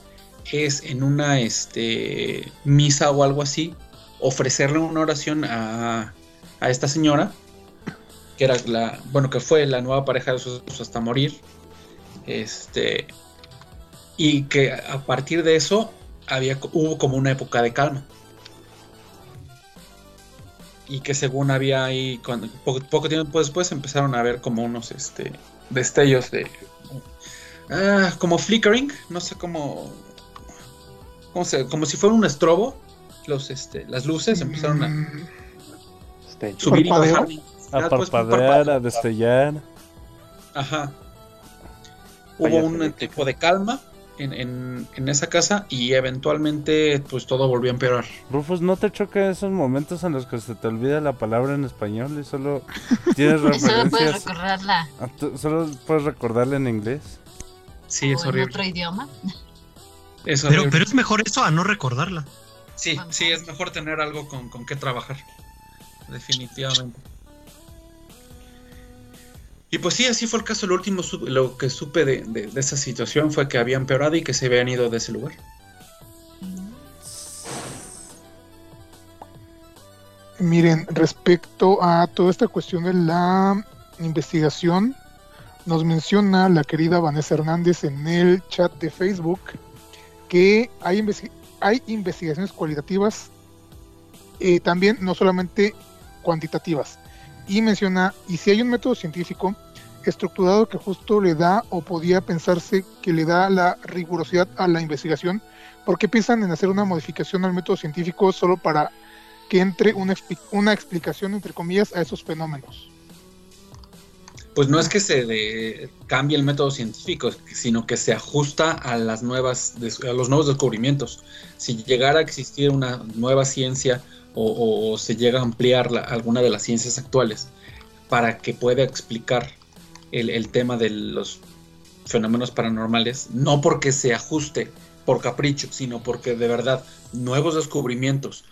es en una este, misa o algo así, ofrecerle una oración a, a esta señora, que era la, bueno, que fue la nueva pareja de su esposo hasta morir. Este, y que a partir de eso había, hubo como una época de calma. Y que según había ahí, cuando, poco, poco tiempo después empezaron a ver como unos este, destellos de... ah, como flickering, no sé cómo... cómo se- como si fuera un estrobo. Los, este, las luces empezaron a subir y bajar. A pues, parpadear, a destellar. Ajá. Hubo un tipo de calma en, en- en esa casa y eventualmente pues todo volvió a empeorar. Rufus, ¿no te choca esos momentos en los que se te olvida la palabra en español y solo tienes Solo puedes referencias? recordarla tu- solo puedes recordarla en inglés. Sí, o en otro idioma. Es Pero, horrible. pero es mejor eso a no recordarla. Sí, sí, es mejor tener algo con, con qué trabajar. Definitivamente. Y pues sí, así fue el caso. Lo último lo que supe de, de- esa situación fue que había empeorado y que se habían ido de ese lugar. Miren, respecto a toda esta cuestión de la investigación, nos menciona la querida Vanessa Hernández en el chat de Facebook que hay investigaciones cualitativas, eh, también no solamente cuantitativas. Y menciona, y si hay un método científico estructurado que justo le da o podía pensarse que le da la rigurosidad a la investigación, ¿por qué piensan en hacer una modificación al método científico solo para que entre una, una explicación, entre comillas, a esos fenómenos? Pues no es que se cambie el método científico, sino que se ajusta a las nuevas, a los nuevos descubrimientos. Si llegara a existir una nueva ciencia o, se llega a ampliar alguna de las ciencias actuales para que pueda explicar el, el tema de los fenómenos paranormales, no porque se ajuste por capricho, sino porque de verdad nuevos descubrimientos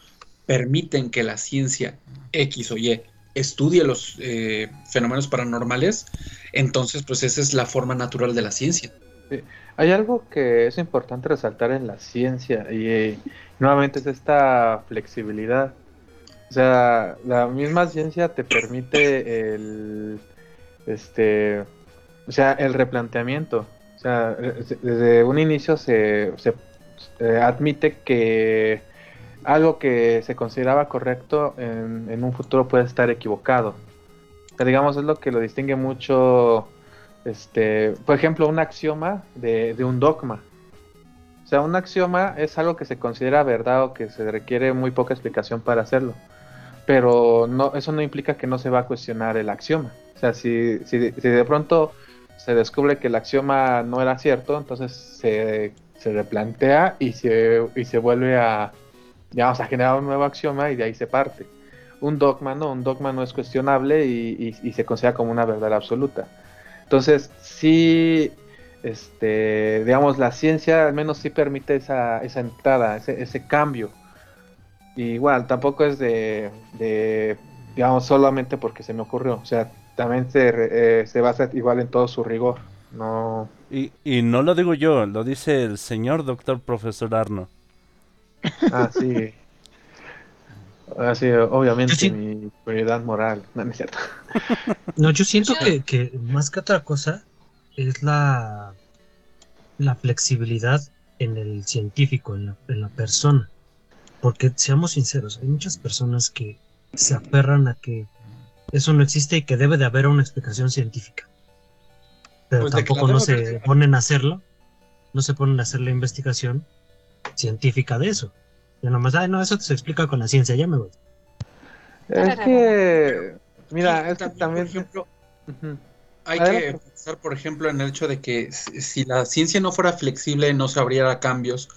permiten que la ciencia X o Y estudie los eh, fenómenos paranormales, entonces pues esa es la forma natural de la ciencia. Hay algo que es importante resaltar en la ciencia y eh, nuevamente es esta flexibilidad. O sea, la misma ciencia te permite el este o sea, el replanteamiento. O sea, desde un inicio se, se eh, admite que algo que se consideraba correcto en, en, un futuro puede estar equivocado. Digamos, es lo que lo distingue mucho, este, por ejemplo, un axioma de, de un dogma. O sea, un axioma es algo que se considera verdad o que se requiere muy poca explicación para hacerlo. Pero no, eso no implica que no se va a cuestionar el axioma. O sea, si, de pronto se descubre que el axioma no era cierto, entonces se, replantea y se, y se vuelve a, digamos, a generar un nuevo axioma y de ahí se parte. Un dogma no, un dogma no es cuestionable y se considera como una verdad absoluta. Entonces, sí, este, digamos, la ciencia al menos sí permite esa, esa entrada, ese, ese cambio. Y igual, tampoco es de, de, digamos, solamente porque se me ocurrió. O sea, también se, eh, se basa igual en todo su rigor. No. Y, y no lo digo yo, lo dice el señor doctor profesor Arno. Ah, sí. Así, obviamente sí. mi prioridad moral, no, no es cierto. No, yo siento que, que, más que otra cosa es la, la flexibilidad en el científico, en la, en la persona. Porque seamos sinceros, hay muchas personas que se aferran a que eso no existe y que debe de haber una explicación científica. Pero pues tampoco no se ponen a hacerlo, no se ponen a hacer la investigación científica de eso. Y nomás, ay, no, eso se explica con la ciencia, ya me voy. Es que, mira, es que también... Por ejemplo, uh -huh. hay que pensar, por ejemplo, en el hecho de que si la ciencia no fuera flexible, no se abriera cambios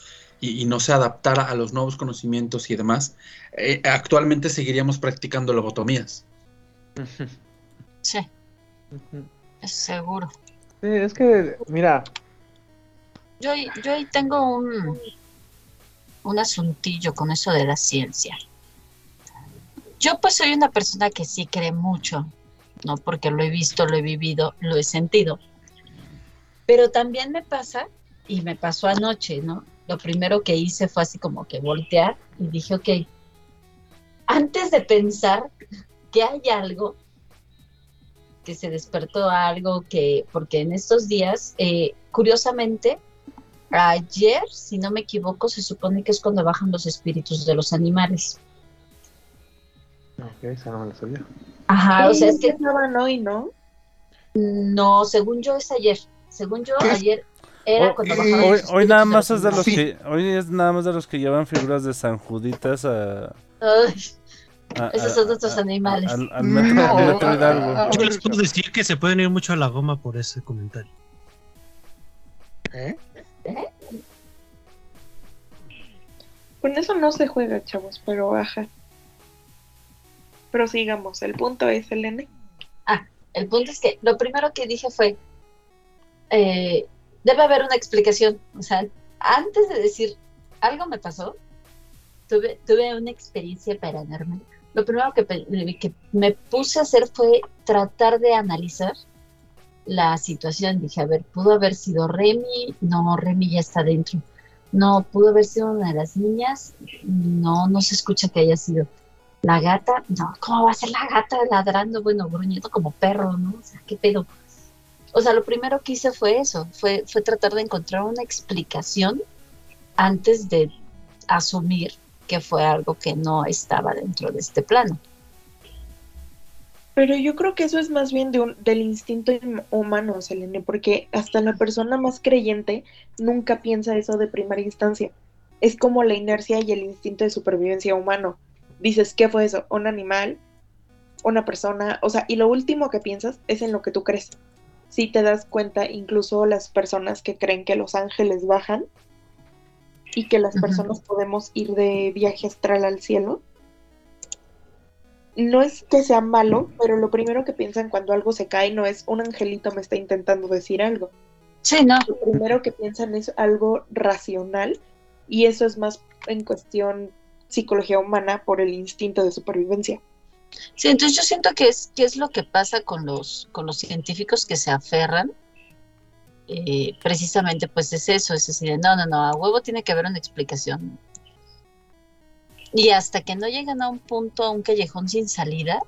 y, y no se adaptara a los nuevos conocimientos y demás, eh, actualmente seguiríamos practicando lobotomías. Sí. Es seguro. Sí, es que, mira. Yo, yo ahí tengo un, un asuntillo con eso de la ciencia. Yo pues soy una persona que sí cree mucho, ¿no? Porque lo he visto, lo he vivido, lo he sentido. Pero también me pasa, y me pasó anoche, ¿no? Lo primero que hice fue así como que voltear y dije, ok, antes de pensar que hay algo, que se despertó algo, que, porque en estos días, eh, curiosamente, ayer, si no me equivoco, se supone que es cuando bajan los espíritus de los animales. Ok, esa no me la sabía. Ajá, o sea, es que estaban hoy, ¿no? No, según yo es ayer. Según yo, ayer era hoy, cuando bajaban hoy, hoy nada más es de los sí. que hoy es nada más de los que llevan figuras de San Juditas a Ay, a, esos son otros animales. Al, al metro, no. al metro Hidalgo. Yo les puedo decir que se pueden ir mucho a la goma por ese comentario. ¿Eh? Con eso no se juega, chavos, pero ajá. Pero sigamos, el punto es, Elena. Ah, el punto es que lo primero que dije fue, eh, debe haber una explicación. O sea, antes de decir, algo me pasó, tuve, tuve una experiencia paranormal. Lo primero que, que me puse a hacer fue tratar de analizar la situación. Dije, a ver, pudo haber sido Remy, no, Remy ya está dentro. No, pudo haber sido una de las niñas, no, no se escucha que haya sido la gata. No, ¿cómo va a ser la gata ladrando? Bueno, gruñendo como perro, ¿no? O sea, ¿qué pedo? O sea, lo primero que hice fue eso, fue, fue tratar de encontrar una explicación antes de asumir que fue algo que no estaba dentro de este plano. Pero yo creo que eso es más bien de un, del instinto humano, Selene, porque hasta la persona más creyente nunca piensa eso de primera instancia. Es como la inercia y el instinto de supervivencia humano. Dices, ¿qué fue eso? ¿Un animal? ¿Una persona? O sea, y lo último que piensas es en lo que tú crees. Si te das cuenta, incluso las personas que creen que los ángeles bajan y que las uh -huh. personas podemos ir de viaje astral al cielo, no es que sea malo, pero lo primero que piensan cuando algo se cae no es un angelito me está intentando decir algo. Sí, no. Lo primero que piensan es algo racional y eso es más en cuestión psicología humana por el instinto de supervivencia. Sí, entonces yo siento que es, que es lo que pasa con los, con los científicos que se aferran. Eh, precisamente, pues es eso, es decir, no, no, no, a huevo tiene que haber una explicación. Y hasta que no llegan a un punto, a un callejón sin salida,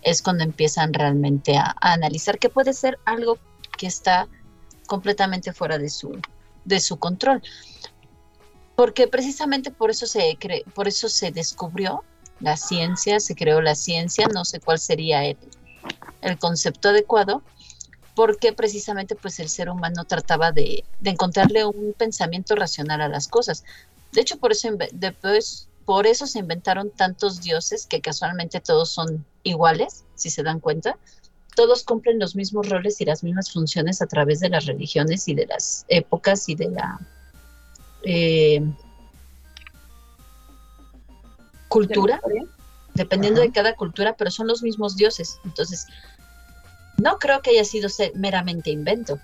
es cuando empiezan realmente a, analizar que puede ser algo que está completamente fuera de su, de su control. Porque precisamente por eso se cre- por eso se descubrió la ciencia, se creó la ciencia, no sé cuál sería el, el concepto adecuado, porque precisamente pues el ser humano trataba de, de encontrarle un pensamiento racional a las cosas. De hecho, por eso, inve- después, por eso se inventaron tantos dioses que casualmente todos son iguales, si se dan cuenta. Todos cumplen los mismos roles y las mismas funciones a través de las religiones y de las épocas y de la eh, cultura, dependiendo de cada cultura, pero son los mismos dioses. Entonces, no creo que haya sido meramente invento.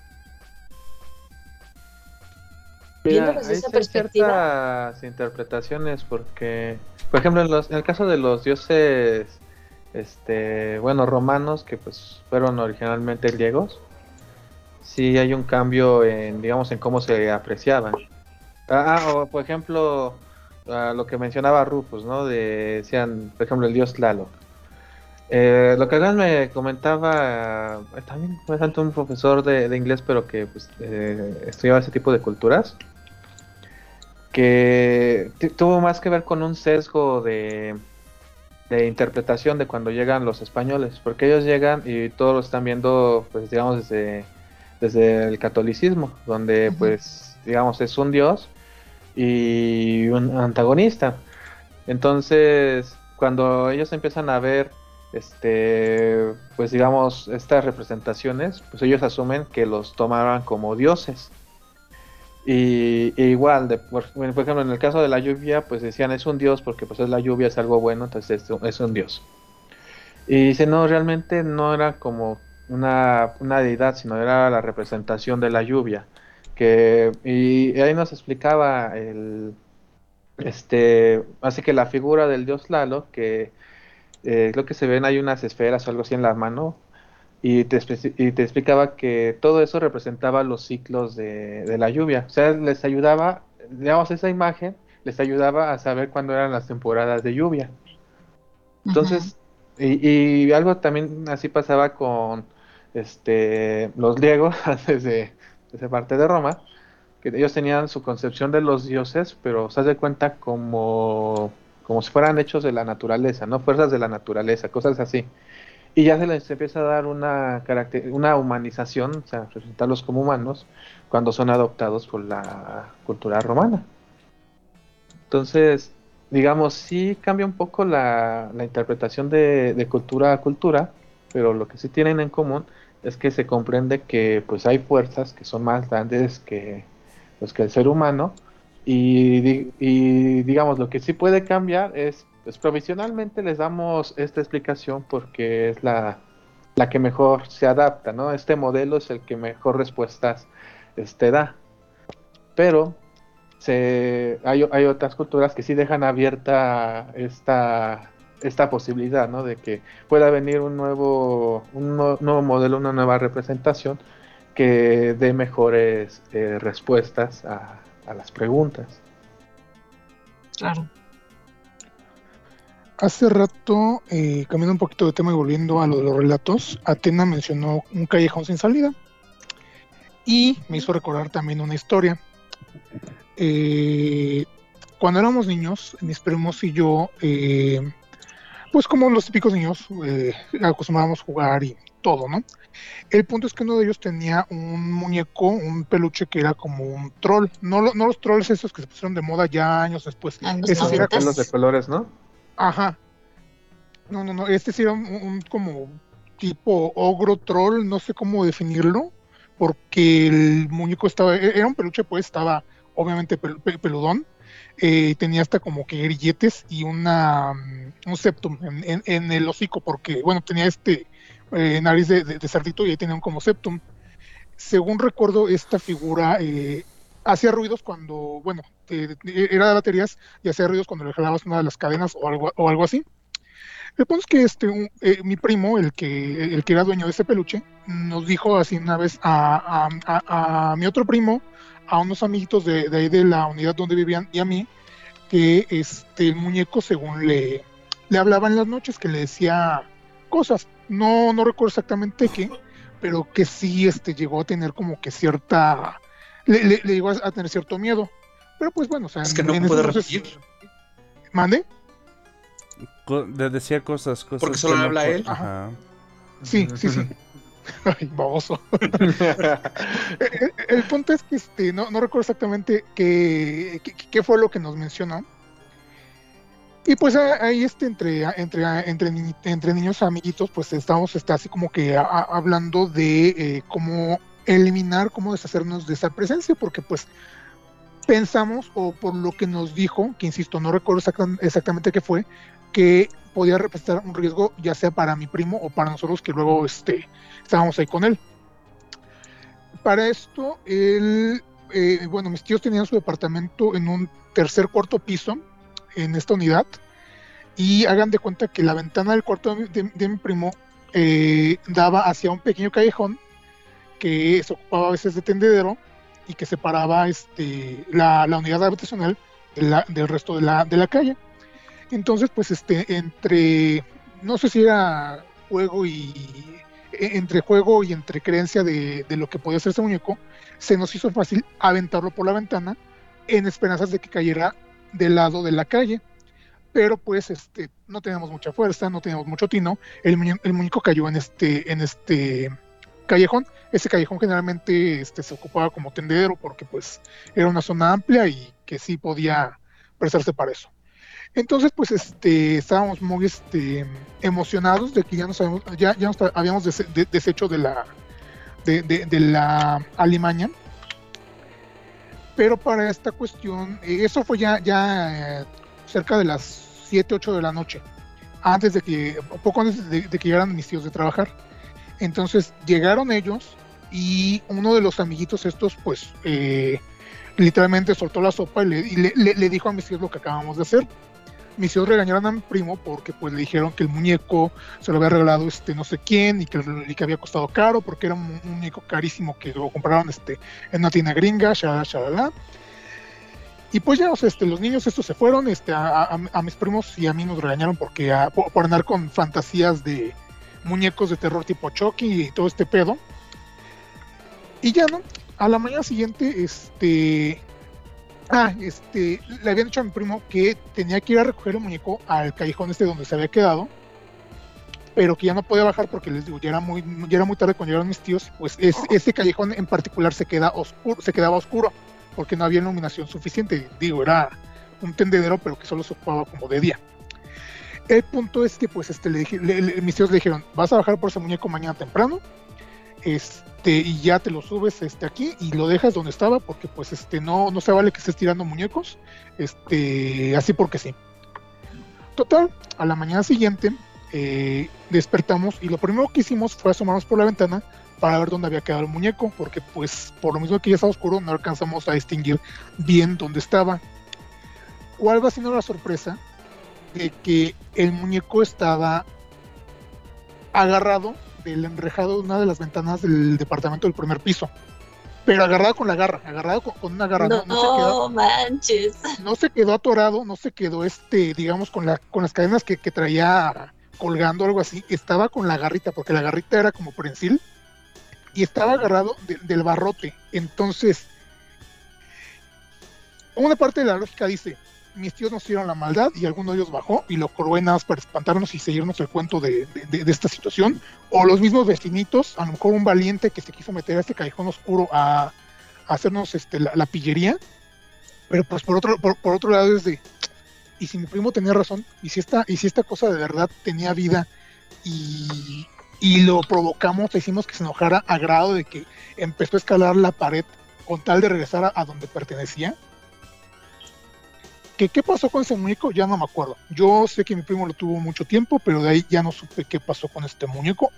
Mira, esa perspectiva. interpretaciones porque, por ejemplo, en, los- en el caso de los dioses, este, bueno, romanos, que pues fueron originalmente griegos, sí hay un cambio en, digamos, en cómo se apreciaban. Ah, ah, o por ejemplo, lo que mencionaba Rufus, ¿no? De, decían, por ejemplo, el dios Tlaloc. Eh, lo que Adrián me comentaba, eh, también fue tanto un profesor de, de inglés, pero que pues, eh, estudiaba ese tipo de culturas, que tu- tuvo más que ver con un sesgo de, de interpretación de cuando llegan los españoles, porque ellos llegan y todos lo están viendo, pues digamos, desde, desde el catolicismo, donde pues, digamos, es un dios y un antagonista. Entonces, cuando ellos empiezan a ver, este, pues digamos, estas representaciones, pues ellos asumen que los tomaban como dioses. Y, e igual, de, por, ejemplo, en el caso de la lluvia, pues decían es un dios porque pues es la lluvia, es algo bueno, entonces es, es un dios. Y dice, no, realmente no era como una, una deidad, sino era la representación de la lluvia. Que, y ahí nos explicaba el, este, así que la figura del dios Lalo, que eh, creo que se ven hay unas esferas o algo así en la mano, y te, y te explicaba que todo eso representaba los ciclos de, de la lluvia. O sea, les ayudaba, digamos, esa imagen les ayudaba a saber cuándo eran las temporadas de lluvia. Entonces, y, y algo también así pasaba con este los griegos antes de, de esa parte de Roma, que ellos tenían su concepción de los dioses, pero se hace cuenta como, como si fueran hechos de la naturaleza, ¿no? Fuerzas de la naturaleza, cosas así. Y ya se les empieza a dar una, caracter- una humanización, o sea, presentarlos como humanos, cuando son adoptados por la cultura romana. Entonces, digamos, sí cambia un poco la, la interpretación de, cultura a cultura, pero lo que sí tienen en común es que se comprende que pues hay fuerzas que son más grandes que, pues, que el ser humano y digamos lo que sí puede cambiar es pues provisionalmente les damos esta explicación porque es la, la que mejor se adapta, ¿no? Este modelo es el que mejor respuestas este, da. Pero se, hay, hay otras culturas que sí dejan abierta esta, esta posibilidad, ¿no? De que pueda venir un nuevo, un nuevo modelo, una nueva representación que dé mejores eh, respuestas a, a las preguntas. Claro. Hace rato, eh, cambiando un poquito de tema y volviendo a lo de los relatos, Atena mencionó un callejón sin salida y me hizo recordar también una historia. Eh, cuando éramos niños, mis primos y yo, eh, pues como los típicos niños, eh, acostumbrábamos jugar y todo, ¿no? El punto es que uno de ellos tenía un muñeco, un peluche que era como un troll, no, lo- no los trolls esos que se pusieron de moda ya años después. Los Ese sí era noventas. como- Los de colores, ¿no? Ajá. No, no, no. Este sí era un, como tipo ogro troll, no sé cómo definirlo, porque el muñeco estaba, e- era un peluche, pues estaba obviamente pel- pe- peludón, eh, tenía hasta como que grilletes y una mm, un septum en, el hocico, porque bueno, tenía este eh, nariz de, de- cerdito y ahí tenía un como septum. Según recuerdo, esta figura eh, hacía ruidos cuando, bueno, este, era de baterías y hacía ruidos cuando le jalabas una de las cadenas o algo, o algo así. El punto que este, eh, mi primo, el que, el que era dueño de ese peluche, nos dijo así una vez a, a- a- mi otro primo, a unos amiguitos de, de ahí de la unidad donde vivían y a mí, que este, el muñeco según le, le hablaba en las noches, que le decía cosas. No, no recuerdo exactamente qué, pero que sí este, llegó a tener como que cierta... Le, le- le llegó a tener cierto miedo. Pero pues bueno, o sea... Es que no puede entonces- repetir. ¿Mande? Co- Le decía cosas, cosas. Porque solo habla él. Ajá. Sí, sí, sí. Ay, baboso. el, el punto es que este, no, no recuerdo exactamente qué, qué, qué fue lo que nos mencionó. Y pues ahí este, entre, entre, entre, ni- entre niños amiguitos, pues estamos está así como que a- hablando de eh, cómo eliminar, cómo deshacernos de esa presencia, porque pues pensamos, o por lo que nos dijo, que insisto, no recuerdo exacta- exactamente qué fue, que podía representar un riesgo ya sea para mi primo o para nosotros que luego este, estábamos ahí con él. Para esto, él, eh, bueno, mis tíos tenían su departamento en un tercer cuarto piso en esta unidad y hagan de cuenta que la ventana del cuarto de, mi- de- de mi primo eh, daba hacia un pequeño callejón que se ocupaba a veces de tendedero y que separaba este, la, la unidad habitacional del resto de la, de la calle. Entonces, pues, este, entre, no sé si era juego y, e- entre juego y entre creencia de, de lo que podía ser ese muñeco, se nos hizo fácil aventarlo por la ventana en esperanzas de que cayera del lado de la calle. Pero pues, este, no teníamos mucha fuerza, no teníamos mucho tino. El, muñe- el muñeco cayó en este, en este callejón. Ese callejón generalmente este, se ocupaba como tendedero porque pues era una zona amplia y que sí podía prestarse para eso. Entonces, pues, este, estábamos muy, este, emocionados de que ya nos habíamos, ya, ya nos habíamos dese- de- deshecho de la, de, de- la alimaña. Pero para esta cuestión, eh, eso fue ya, ya eh, cerca de las 7, 8 de la noche, antes de que, poco antes de, de que llegaran mis tíos de trabajar. Entonces llegaron ellos y uno de los amiguitos estos, pues, eh, literalmente soltó la sopa y, le, dijo a mis tíos lo que acabamos de hacer. Mis tíos regañaron a mi primo porque pues le dijeron que el muñeco se lo había regalado este no sé quién y que, y que había costado caro porque era un, muñeco carísimo que lo compraron este, en una tienda gringa, shalala, shalala. Y pues ya, este, los niños estos se fueron, este, a, a- a mis primos y a mí nos regañaron porque a- por andar con fantasías de muñecos de terror tipo Chucky y todo este pedo. Y ya, ¿no? A la mañana siguiente, este... Ah, este, le habían dicho a mi primo que tenía que ir a recoger el muñeco al callejón este donde se había quedado, pero que ya no podía bajar porque les digo, ya era muy, ya era muy tarde cuando llegaron mis tíos, pues es, ese callejón en particular se queda oscuro, se quedaba oscuro, porque no había iluminación suficiente, digo, era un tendedero, pero que solo se ocupaba como de día. El punto es que pues este le le- mis tíos le dijeron, vas a bajar por ese muñeco mañana temprano, este, y ya te lo subes este aquí y lo dejas donde estaba, porque pues este no, no se vale que estés tirando muñecos, este, así porque sí. Total, a la mañana siguiente eh, despertamos y lo primero que hicimos fue asomarnos por la ventana para ver dónde había quedado el muñeco, porque pues por lo mismo que ya estaba oscuro no alcanzamos a distinguir bien dónde estaba. ¿Cuál va siendo la sorpresa? De que el muñeco estaba agarrado del enrejado de una de las ventanas del departamento del primer piso. Pero agarrado con la garra, agarrado con, con una garra. No, se quedó, manches. no se quedó atorado, no se quedó este, digamos, con la, con las cadenas que, que traía colgando algo así, estaba con la garrita, porque la garrita era como prensil, y estaba agarrado de- del barrote. Entonces, una parte de la lógica dice, mis tíos nos hicieron la maldad y alguno de ellos bajó y lo más para espantarnos y seguirnos el cuento de, de- esta situación. O los mismos vecinitos, a lo mejor un valiente que se quiso meter a este callejón oscuro a, hacernos este, la, pillería. Pero pues por otro, por, por otro lado es de, y si mi primo tenía razón, y si esta, y si esta cosa de verdad tenía vida y, y lo provocamos, le hicimos que se enojara a grado de que empezó a escalar la pared con tal de regresar a donde pertenecía. ¿Qué, ¿Qué pasó con ese muñeco? Ya no me acuerdo. Yo sé que mi primo lo tuvo mucho tiempo, pero de ahí ya no supe qué pasó con este muñeco.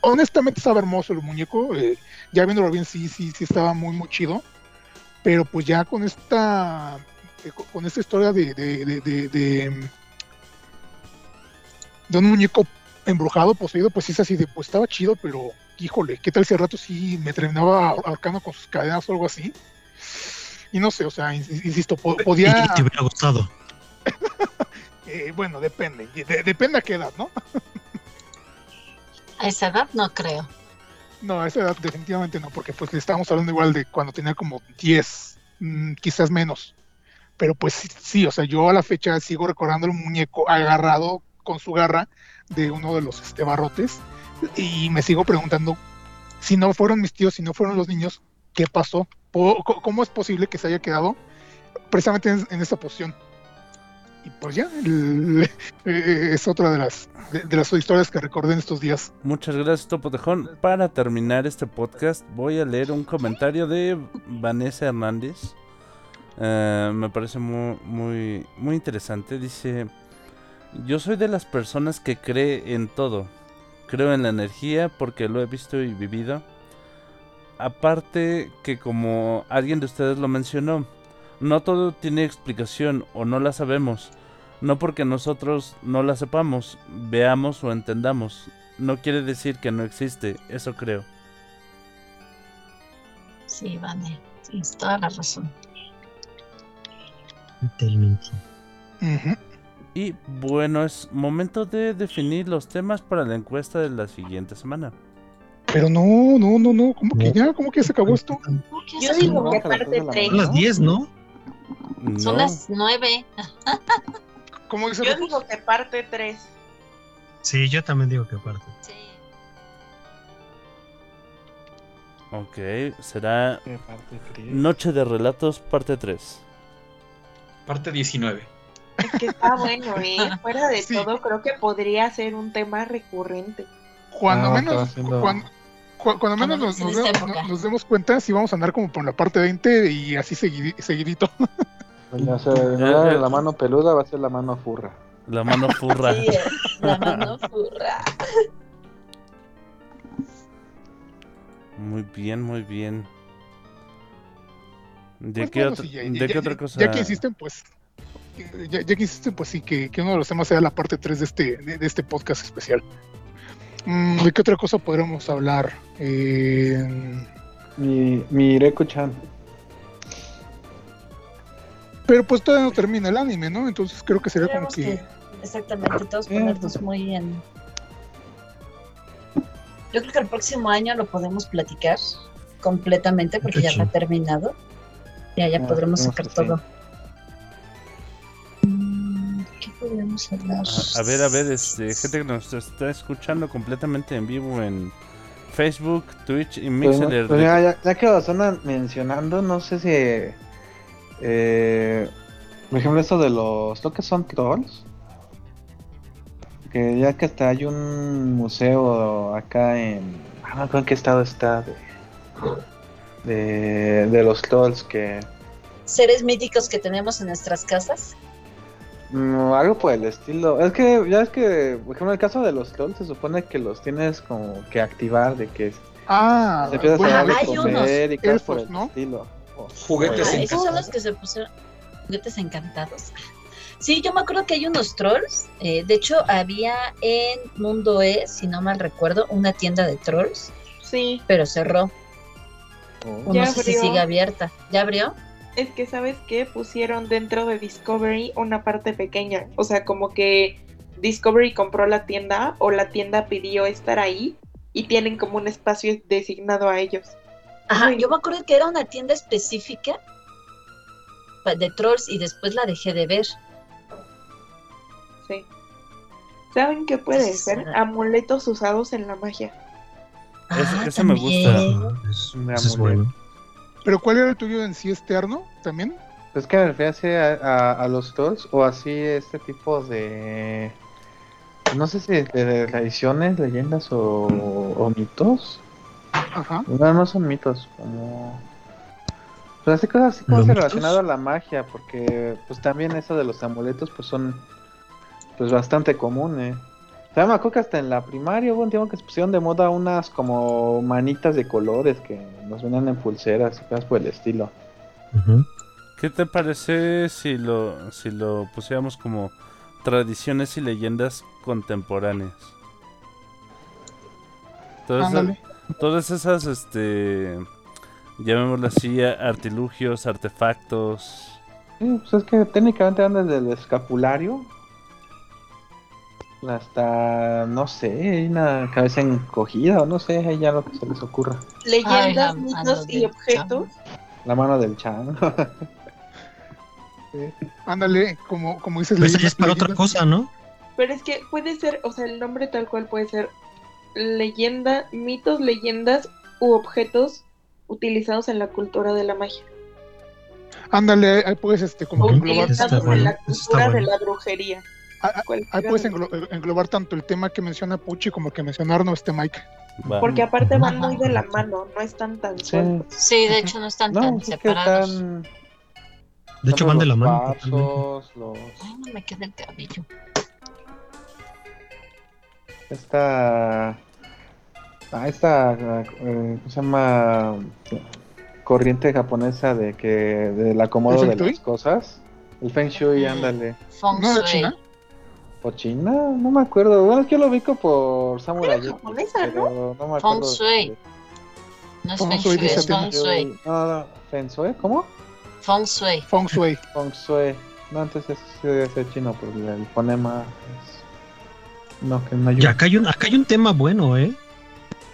Honestamente estaba hermoso el muñeco, eh, ya viéndolo bien sí, sí, sí estaba muy, muy chido. Pero pues ya con esta eh, con- esta historia de, de, de, de, un muñeco embrujado, poseído, pues sí es así de, pues estaba chido, pero híjole, ¿qué tal si rato sí me terminaba ahorcando con sus cadenas o algo así? Y no sé, o sea, in- insisto, po- podía... Y te hubiera gustado. eh, bueno, depende, de- depende a qué edad, ¿no? A esa edad no creo. No, a esa edad definitivamente no, porque pues le estábamos hablando igual de cuando tenía como 10, mm, quizás menos. Pero pues sí, sí, o sea, yo a la fecha sigo recordando el muñeco agarrado con su garra de uno de los este, barrotes y me sigo preguntando si no fueron mis tíos, si no fueron los niños, ¿qué pasó? ¿Cómo es posible que se haya quedado precisamente en, en esa posición? Y pues ya, el- eh, es otra de las, de, las historias que recordé en estos días. Muchas gracias, Topo Tejón. Para terminar este podcast, voy a leer un comentario de Vanessa Hernández. Eh, me parece muy, muy, muy interesante. Dice: Yo soy de las personas que cree en todo. Creo en la energía porque lo he visto y vivido. Aparte que como alguien de ustedes lo mencionó, no todo tiene explicación o no la sabemos. No porque nosotros no la sepamos, veamos o entendamos. No quiere decir que no existe, eso creo. Sí, Vane, tienes toda la razón. Totalmente. Y bueno, es momento de definir los temas para la encuesta de la siguiente semana. Pero no, no, no, no, ¿cómo que ya? ¿Cómo que ya se acabó esto? Yo digo no, que que parte de la 3. Son las 10, ¿no? Son No, las nueve. ¿Cómo dice Yo digo que parte 3. Sí, yo también digo que aparte. Sí. ok, será ¿Qué parte? Noche de Relatos, parte 3. Parte 19. Es que está bueno, ¿eh? Fuera de Sí. todo, creo que podría ser un tema recurrente. Cuando Ah, menos, estaba haciendo- cuan- cu- cuando, menos nos, demos- época. nos demos cuenta, si vamos a andar como por la parte 20 y así segui- seguidito. O sea, la mano peluda va a ser la mano furra. La mano furra. Sí, la mano furra. Muy bien, muy bien. ¿De, Pues qué, bueno, otra, sí, ya- de ya- qué ya- otra cosa? Ya que insisten, pues. Ya, ya que insisten, pues sí, que, que uno de los temas sea la parte 3 de este, de, de este podcast especial. Mm, ¿De qué otra cosa podremos hablar? Eh, Mi, mi Reku-chan. pero pues todavía no termina el anime, ¿no? Entonces creo que sería como que. que, exactamente, todos ponernos muy en. Yo creo que el próximo año lo podemos platicar completamente porque ya está terminado. Ya, ya Ah, podremos sacar sí. todo. Podríamos hablar? A, a ver, a ver, este, gente que nos está escuchando completamente en vivo en Facebook, Twitch y Pues, Mixler. pues ya, ya que lo están mencionando, no sé si. Eh, por ejemplo, esto de los. ¿Lo que son trolls? Que ya que hasta hay un museo acá en. Ah, no me acuerdo en qué estado está. De, de, de los trolls que. Seres míticos que tenemos en nuestras casas. Mm, algo por el estilo. Es que ya es que, por ejemplo, en el caso de los trolls se supone que los tienes como que activar, de que Ah, te empiezas bueno, a dar hay de unos comer y cosas por el ¿no? estilo. Juguetes Ah, esos son los que se pusieron. Juguetes encantados. Sí, yo me acuerdo que hay unos trolls. eh, de hecho, había en Mundo E, si no mal recuerdo, una tienda de trolls, Sí, pero cerró. o- O Ya no sé si sigue abierta. ¿Ya abrió? Es que sabes que pusieron dentro de Discovery una parte pequeña. O sea, como que Discovery compró la tienda o la tienda pidió estar ahí y tienen como un espacio designado a ellos. Ajá, Muy yo me acuerdo que era una tienda específica de trolls y después la dejé de ver. Sí. ¿Saben qué puede ser? ah. Amuletos usados en la magia. Ah, ese me gusta. Es- eso amolé. bueno. Pero ¿cuál era el tuyo en sí externo también? Es que me refiero así a, a- a los trolls o así este tipo de... No sé si de, de tradiciones, leyendas o, o mitos. Ajá. No, no son mitos, como... Pues así cosas así como relacionado a la magia, porque pues también eso de los amuletos pues son pues bastante comunes. O sea, me acuerdo que hasta en la primaria hubo un tiempo que se pusieron de moda unas como manitas de colores que nos venían en pulseras y cosas por el estilo. ¿Qué te parece si lo, si lo pusiéramos como tradiciones y leyendas contemporáneas? Todas, todas esas, este, llamémoslo así, artilugios, artefactos. Sí, pues es que técnicamente van desde el escapulario hasta, no sé, una cabeza encogida o no sé, ahí ya lo que se les ocurra. Leyendas, mitos y objetos. La mano del chan. Ándale, como, como dices, Pues leyendas- es para otra cosa, ¿no? Pero es que puede ser, o sea, el nombre tal cual puede ser leyenda, mitos, leyendas u objetos utilizados en la cultura de la magia. Ándale, ahí puedes este, como englobar, utilizados bueno, en la cultura de la brujería. Ah, ah, ahí puedes de- englo- englobar tanto el tema que menciona Puchi como el que mencionaron este Mike. Va. Porque aparte van muy de la mano, no están tan Sí. sueltos. Sí, de hecho no están No, tan es separados. están... De hecho, van de la mano. vasos, los... Ay, no me queda el cabello. Esta... Ah, esta... eh, ¿Cómo se llama? Corriente japonesa de que... Del acomodo ¿El de las cosas. El Feng Shui, ándale. Feng ¿No era Shui. China? ¿O China? No me acuerdo. Bueno, es que yo lo ubico por Samurai Era japonesa, ¿no? pero no me Feng acuerdo. Shui. No es Feng Feng Shui es Feng Shui. No, no, Feng Shui, ¿cómo? Feng Shui. Feng Shui. Feng Shui. No, entonces sí debe ser chino, porque el fonema es... No, que no Y ayuda. acá hay, un, acá hay un tema bueno, ¿eh?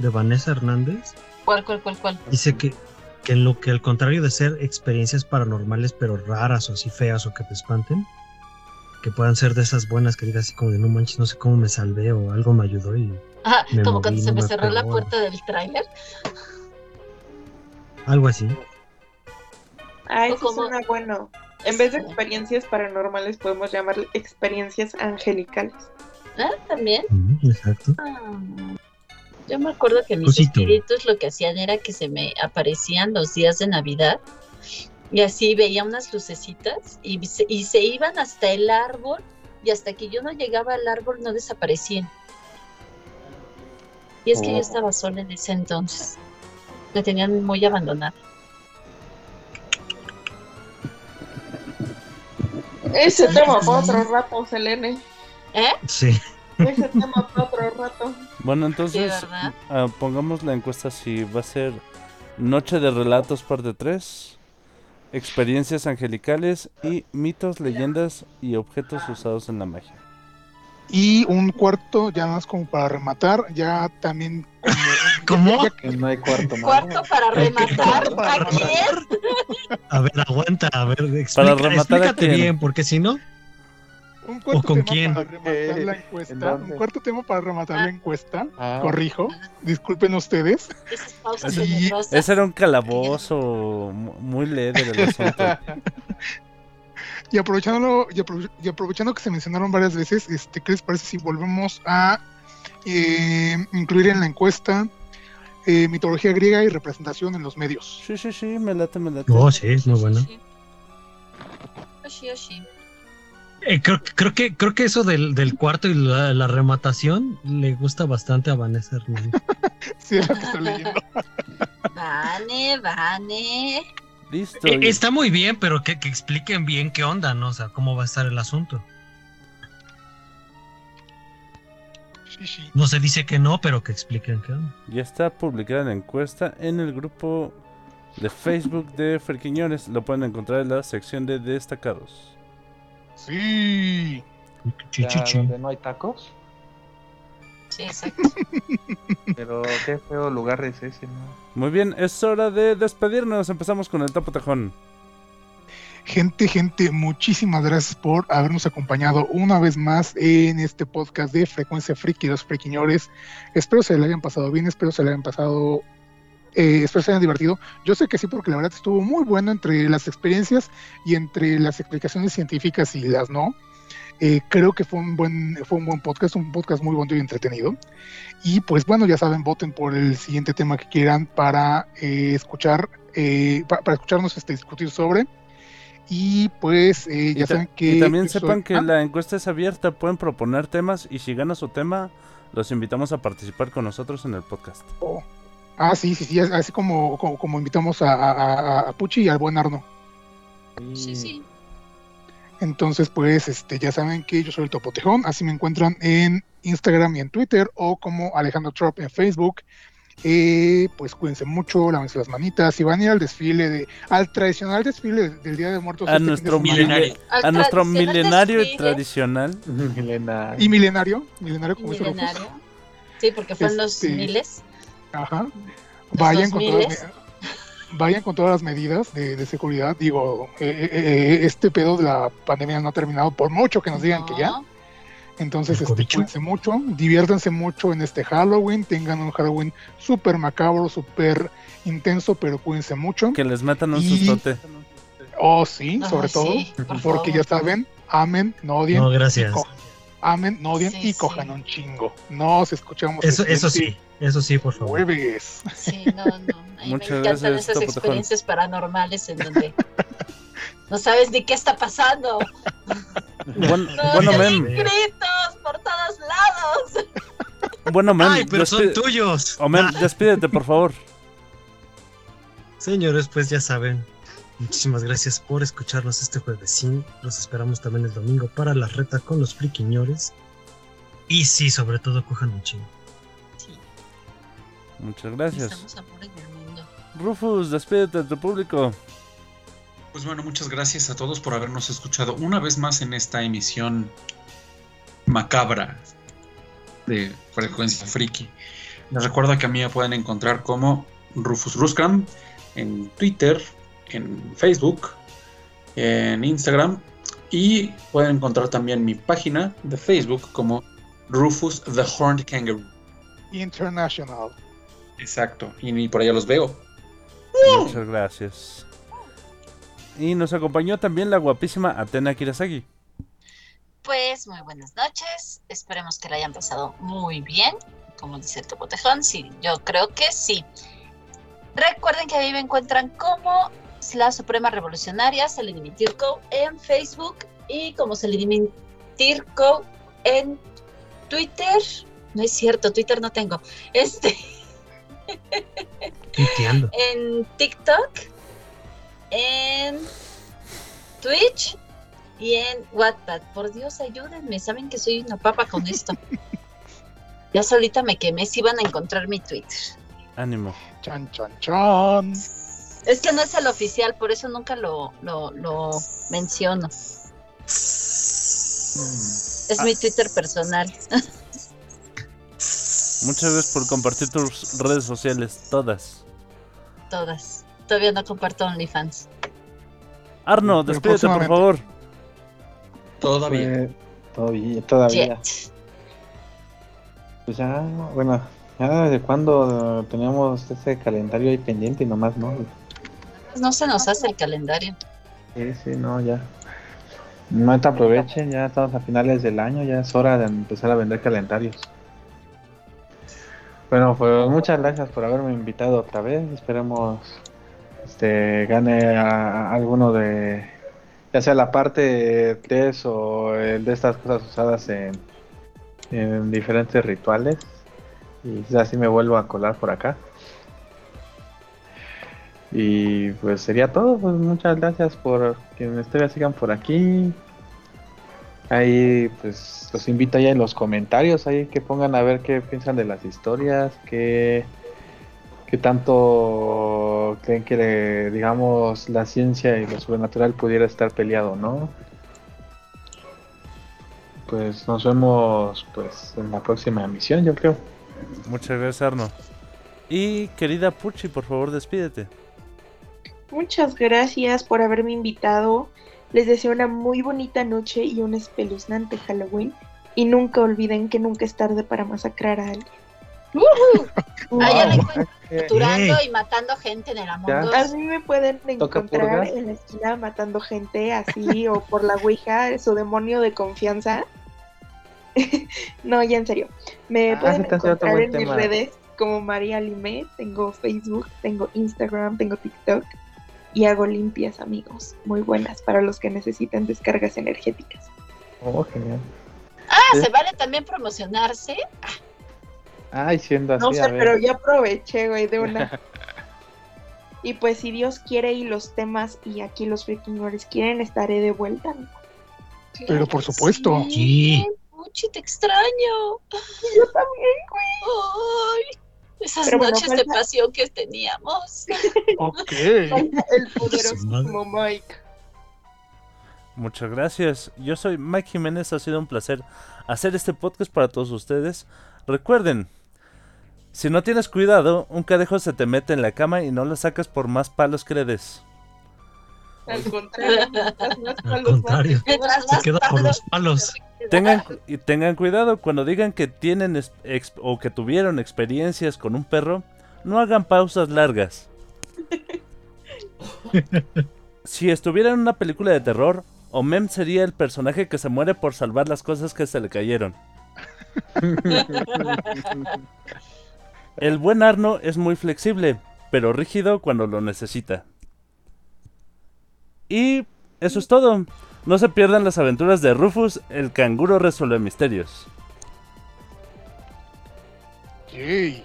De Vanessa Hernández. ¿Cuál, cuál, cuál, cuál? Dice que, que en lo que al contrario de ser experiencias paranormales, pero raras o así feas o que te espanten, que puedan ser de esas buenas que digas así como de no manches, no sé cómo me salvé o algo me ayudó y Ah, Me como moví, cuando se no me me cerró la puerta del tráiler. algo así. Ah, eso como- suena bueno. En vez de experiencias paranormales podemos llamarle experiencias angelicales. Ah, también. Exacto. Ah, Yo me acuerdo que mis Cosito. espíritus lo que hacían era que se me aparecían los días de Navidad y así veía unas lucecitas y se, y se iban hasta el árbol y hasta que yo no llegaba al árbol no desaparecían. Y es que yo Oh. estaba sola en ese entonces. Me tenían muy abandonada. Ese tema para otro rato, Selene. ¿Eh? Sí. Ese tema para otro rato. Bueno, entonces ah, pongamos la encuesta si va a ser Noche de Relatos parte 3, Experiencias Angelicales y Mitos, Leyendas y Objetos usados en la magia. Y un cuarto, ya más como para rematar, ya también como... ¿Cómo? ya- Que no hay cuarto más. Cuarto para rematar. Para ¿A quién? A ver, aguanta, a ver, Para explica, rematar, ¿a explícate quién? bien, porque si no, un cuarto con tema quién? para rematar la ¿En encuesta. Un cuarto tema para rematar la encuesta. Ah. Corrijo. Disculpen ustedes. Sí, tenebrosas. Ese era un calabozo mu- muy leve del asunto. Y aprovechándolo, y, aprove- y aprovechando que se mencionaron varias veces, este, ¿qué les parece si volvemos a eh, incluir en la encuesta eh, mitología griega y representación en los medios? Sí, sí, sí, me late, me late. oh, sí, es muy bueno. Oshi, oshi. Eh, creo, creo que creo que eso del, del cuarto y la, la rematación le gusta bastante a Vanessa Hernández. Sí, es lo que estoy leyendo. Vane, Vane. Listo. Eh, está muy bien, pero que, que expliquen bien qué onda, ¿no? O sea, cómo va a estar el asunto. Sí, sí. No se dice que no, pero que expliquen qué onda. Ya está publicada la encuesta en el grupo de Facebook de Ferquiñones. Lo pueden encontrar en la sección de destacados. Sí. Donde no hay tacos. Sí, exacto. Pero qué feo lugar es ese, ¿no? Muy bien, es hora de despedirnos. Empezamos con el tapo tejón. Gente, gente, muchísimas gracias por habernos acompañado una vez más en este podcast de Frecuencia Friki, los friquiñores. Espero se le hayan pasado bien, espero se le hayan pasado, eh, espero se hayan divertido. Yo sé que sí, porque la verdad estuvo muy bueno entre las experiencias y entre las explicaciones científicas y las no. Eh, creo que fue un buen, fue un buen podcast, un podcast muy bonito y entretenido. Y pues bueno, ya saben, voten por el siguiente tema que quieran para eh, escuchar, eh, pa- para escucharnos este, discutir sobre. Y pues eh, ya y, saben que. y también soy- sepan que Ah, la encuesta es abierta. Pueden proponer temas y si gana su tema, los invitamos a participar con nosotros en el podcast. oh. Ah, sí, sí, sí, así como, como, como invitamos a, a, Puchi y al buen Arno. Sí, sí. Entonces, pues, este, ya saben que yo soy el Topotejón, así me encuentran en Instagram y en Twitter, o como Alejandro Trop en Facebook. Eh, pues cuídense mucho, lávense las manitas, y van a ir al desfile de, al tradicional desfile del Día de Muertos A este nuestro, semana. mile- Al a nuestro tradicional milenario desfile. tradicional. Milena. y milenario, milenario como. Milenario. Sí, porque fueron los Este, miles. Ajá. Vayan con, todas vayan con todas las medidas de, de seguridad. Digo, eh, eh, eh, este pedo de la pandemia no ha terminado, por mucho que nos digan que ya. Entonces, ¿El este, cuídense mucho, diviértanse mucho en este Halloween, tengan un Halloween súper macabro, súper intenso, pero cuídense mucho. Que les metan un Y- sustote. Oh, sí, Ay, sobre todo, por porque favor. ya saben, amen, no odien, No, gracias. amen, no odien Sí, y sí. cojan un chingo. Nos escuchamos Eso, eso sí, eso sí, por favor. jueves. Sí, no, no. Muchas me encantan gracias, esas experiencias paranormales en donde no sabes ni qué está pasando. Buen- No, bueno, men, oyen gritos por todos lados. bueno, men. ¡Ay, pero son tuyos! Oh, men, despídete, por favor. Señores, pues ya saben. Muchísimas gracias por escucharnos este jueves. Sí, los esperamos también el domingo para la reta con los friquiñores. Y sí, sobre todo cojan un chingo. Muchas gracias. el mundo. Rufus, despídete de tu público. Pues bueno, muchas gracias a todos por habernos escuchado una vez más en esta emisión macabra de Frecuencia Friki. Les recuerdo que a mí me pueden encontrar como Rufus Ruscam en Twitter, en Facebook, en Instagram y pueden encontrar también mi página de Facebook como Rufus the Horned Kangaroo. International. Exacto, y por allá los veo. Muchas gracias. Y nos acompañó también la guapísima Atena Kirasagi. Pues muy buenas noches. Esperemos que la hayan pasado muy bien. Como dice el Topotejón, sí, yo creo que sí. Recuerden que ahí me encuentran como la Suprema Revolucionaria, Celine Tirco en Facebook y como Celine Tirco en Twitter. No es cierto, Twitter no tengo. Este, Entiendo. en TikTok, en Twitch y en Wattpad. Por Dios, ayúdenme. Saben que soy una papa con esto. ya solita me quemé si van a encontrar mi Twitter. Ánimo. Chan, chan, chan. Es que no es el oficial, por eso nunca lo, lo, lo menciono. Es mi Twitter personal. Muchas gracias por compartir tus redes sociales, todas. Todas. Todavía no comparto OnlyFans. Arno, Pero despídete, por favor. Todavía. Pues, todavía, todavía. Jet. Pues ya, bueno, ya desde cuando teníamos ese calendario ahí pendiente y nomás no. No se nos hace el calendario. Sí, sí, no, ya. No te aprovechen, ya estamos a finales del año, ya es hora de empezar a vender calendarios. Bueno, pues muchas gracias por haberme invitado otra vez. Esperemos este gane a, alguno de ya sea la parte 3 o el de estas cosas usadas en, en diferentes rituales. Y así me vuelvo a colar por acá. Y pues sería todo, pues muchas gracias por que ustedes sigan por aquí. Ahí pues los invito ya en los comentarios ahí que pongan a ver qué piensan de las historias, qué, qué tanto creen que digamos la ciencia y lo sobrenatural pudiera estar peleado, ¿no? Pues nos vemos pues en la próxima emisión, yo creo. Muchas gracias, Arno. Y querida Puchi, por favor, despídete. Muchas gracias por haberme invitado. Les deseo una muy bonita noche y un espeluznante Halloween. Y nunca olviden que nunca es tarde para masacrar a alguien. Wow. torturando y matando gente en el. Us. A mí me pueden ¿Toca encontrar en la esquina matando gente así o por la Ouija, su demonio de confianza. no, ya en serio. Me Ah, pueden encontrar en mis redes como María Lime. Tengo Facebook, tengo Instagram, tengo TikTok y hago limpias, amigos. Muy buenas para los que necesitan descargas energéticas. Oh, genial. Ah, se vale también promocionarse. Ay, siendo así, No a sé, ver. pero ya aproveché, güey, de una. Y pues si Dios quiere y los temas y aquí los freakinores quieren, estaré de vuelta. Pero por supuesto. Sí. Mucho te extraño. Yo también, Ay, esas Pero bueno, noches de pasión que teníamos. Ok. El poderosísimo. Mike. Muchas gracias. Yo soy Mike Jiménez. Ha sido un placer hacer este podcast para todos ustedes. Recuerden, si no tienes cuidado, un cadejo se te mete en la cama y no lo sacas por más palos que le des. Al contrario, Al se queda por los palos. Tengan, y tengan cuidado cuando digan que tienen ex- o que tuvieron experiencias con un perro, no hagan pausas largas. Si estuviera en una película de terror, Omem sería el personaje que se muere por salvar las cosas que se le cayeron. El buen Arno es muy flexible, pero rígido cuando lo necesita. Y eso es todo. No se pierdan las aventuras de Rufus, el canguro resuelve misterios. Yay.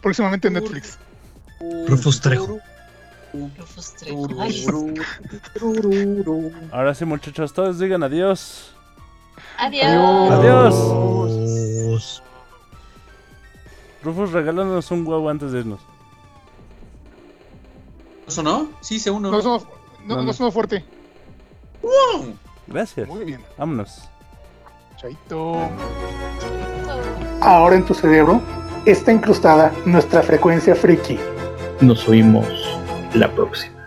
Próximamente en Netflix. Rufus Trejo. Rufus Trejo. Ay, Ahora sí, muchachos, todos digan adiós. adiós. Adiós. Adiós. Rufus, regálanos un huevo antes de irnos. ¿Eso no? Sí, se uno. No sonó, no, no sonó fuerte. Gracias. Muy bien. Vámonos. Chaito. Ahora en tu cerebro está incrustada nuestra frecuencia friki. Nos oímos la próxima.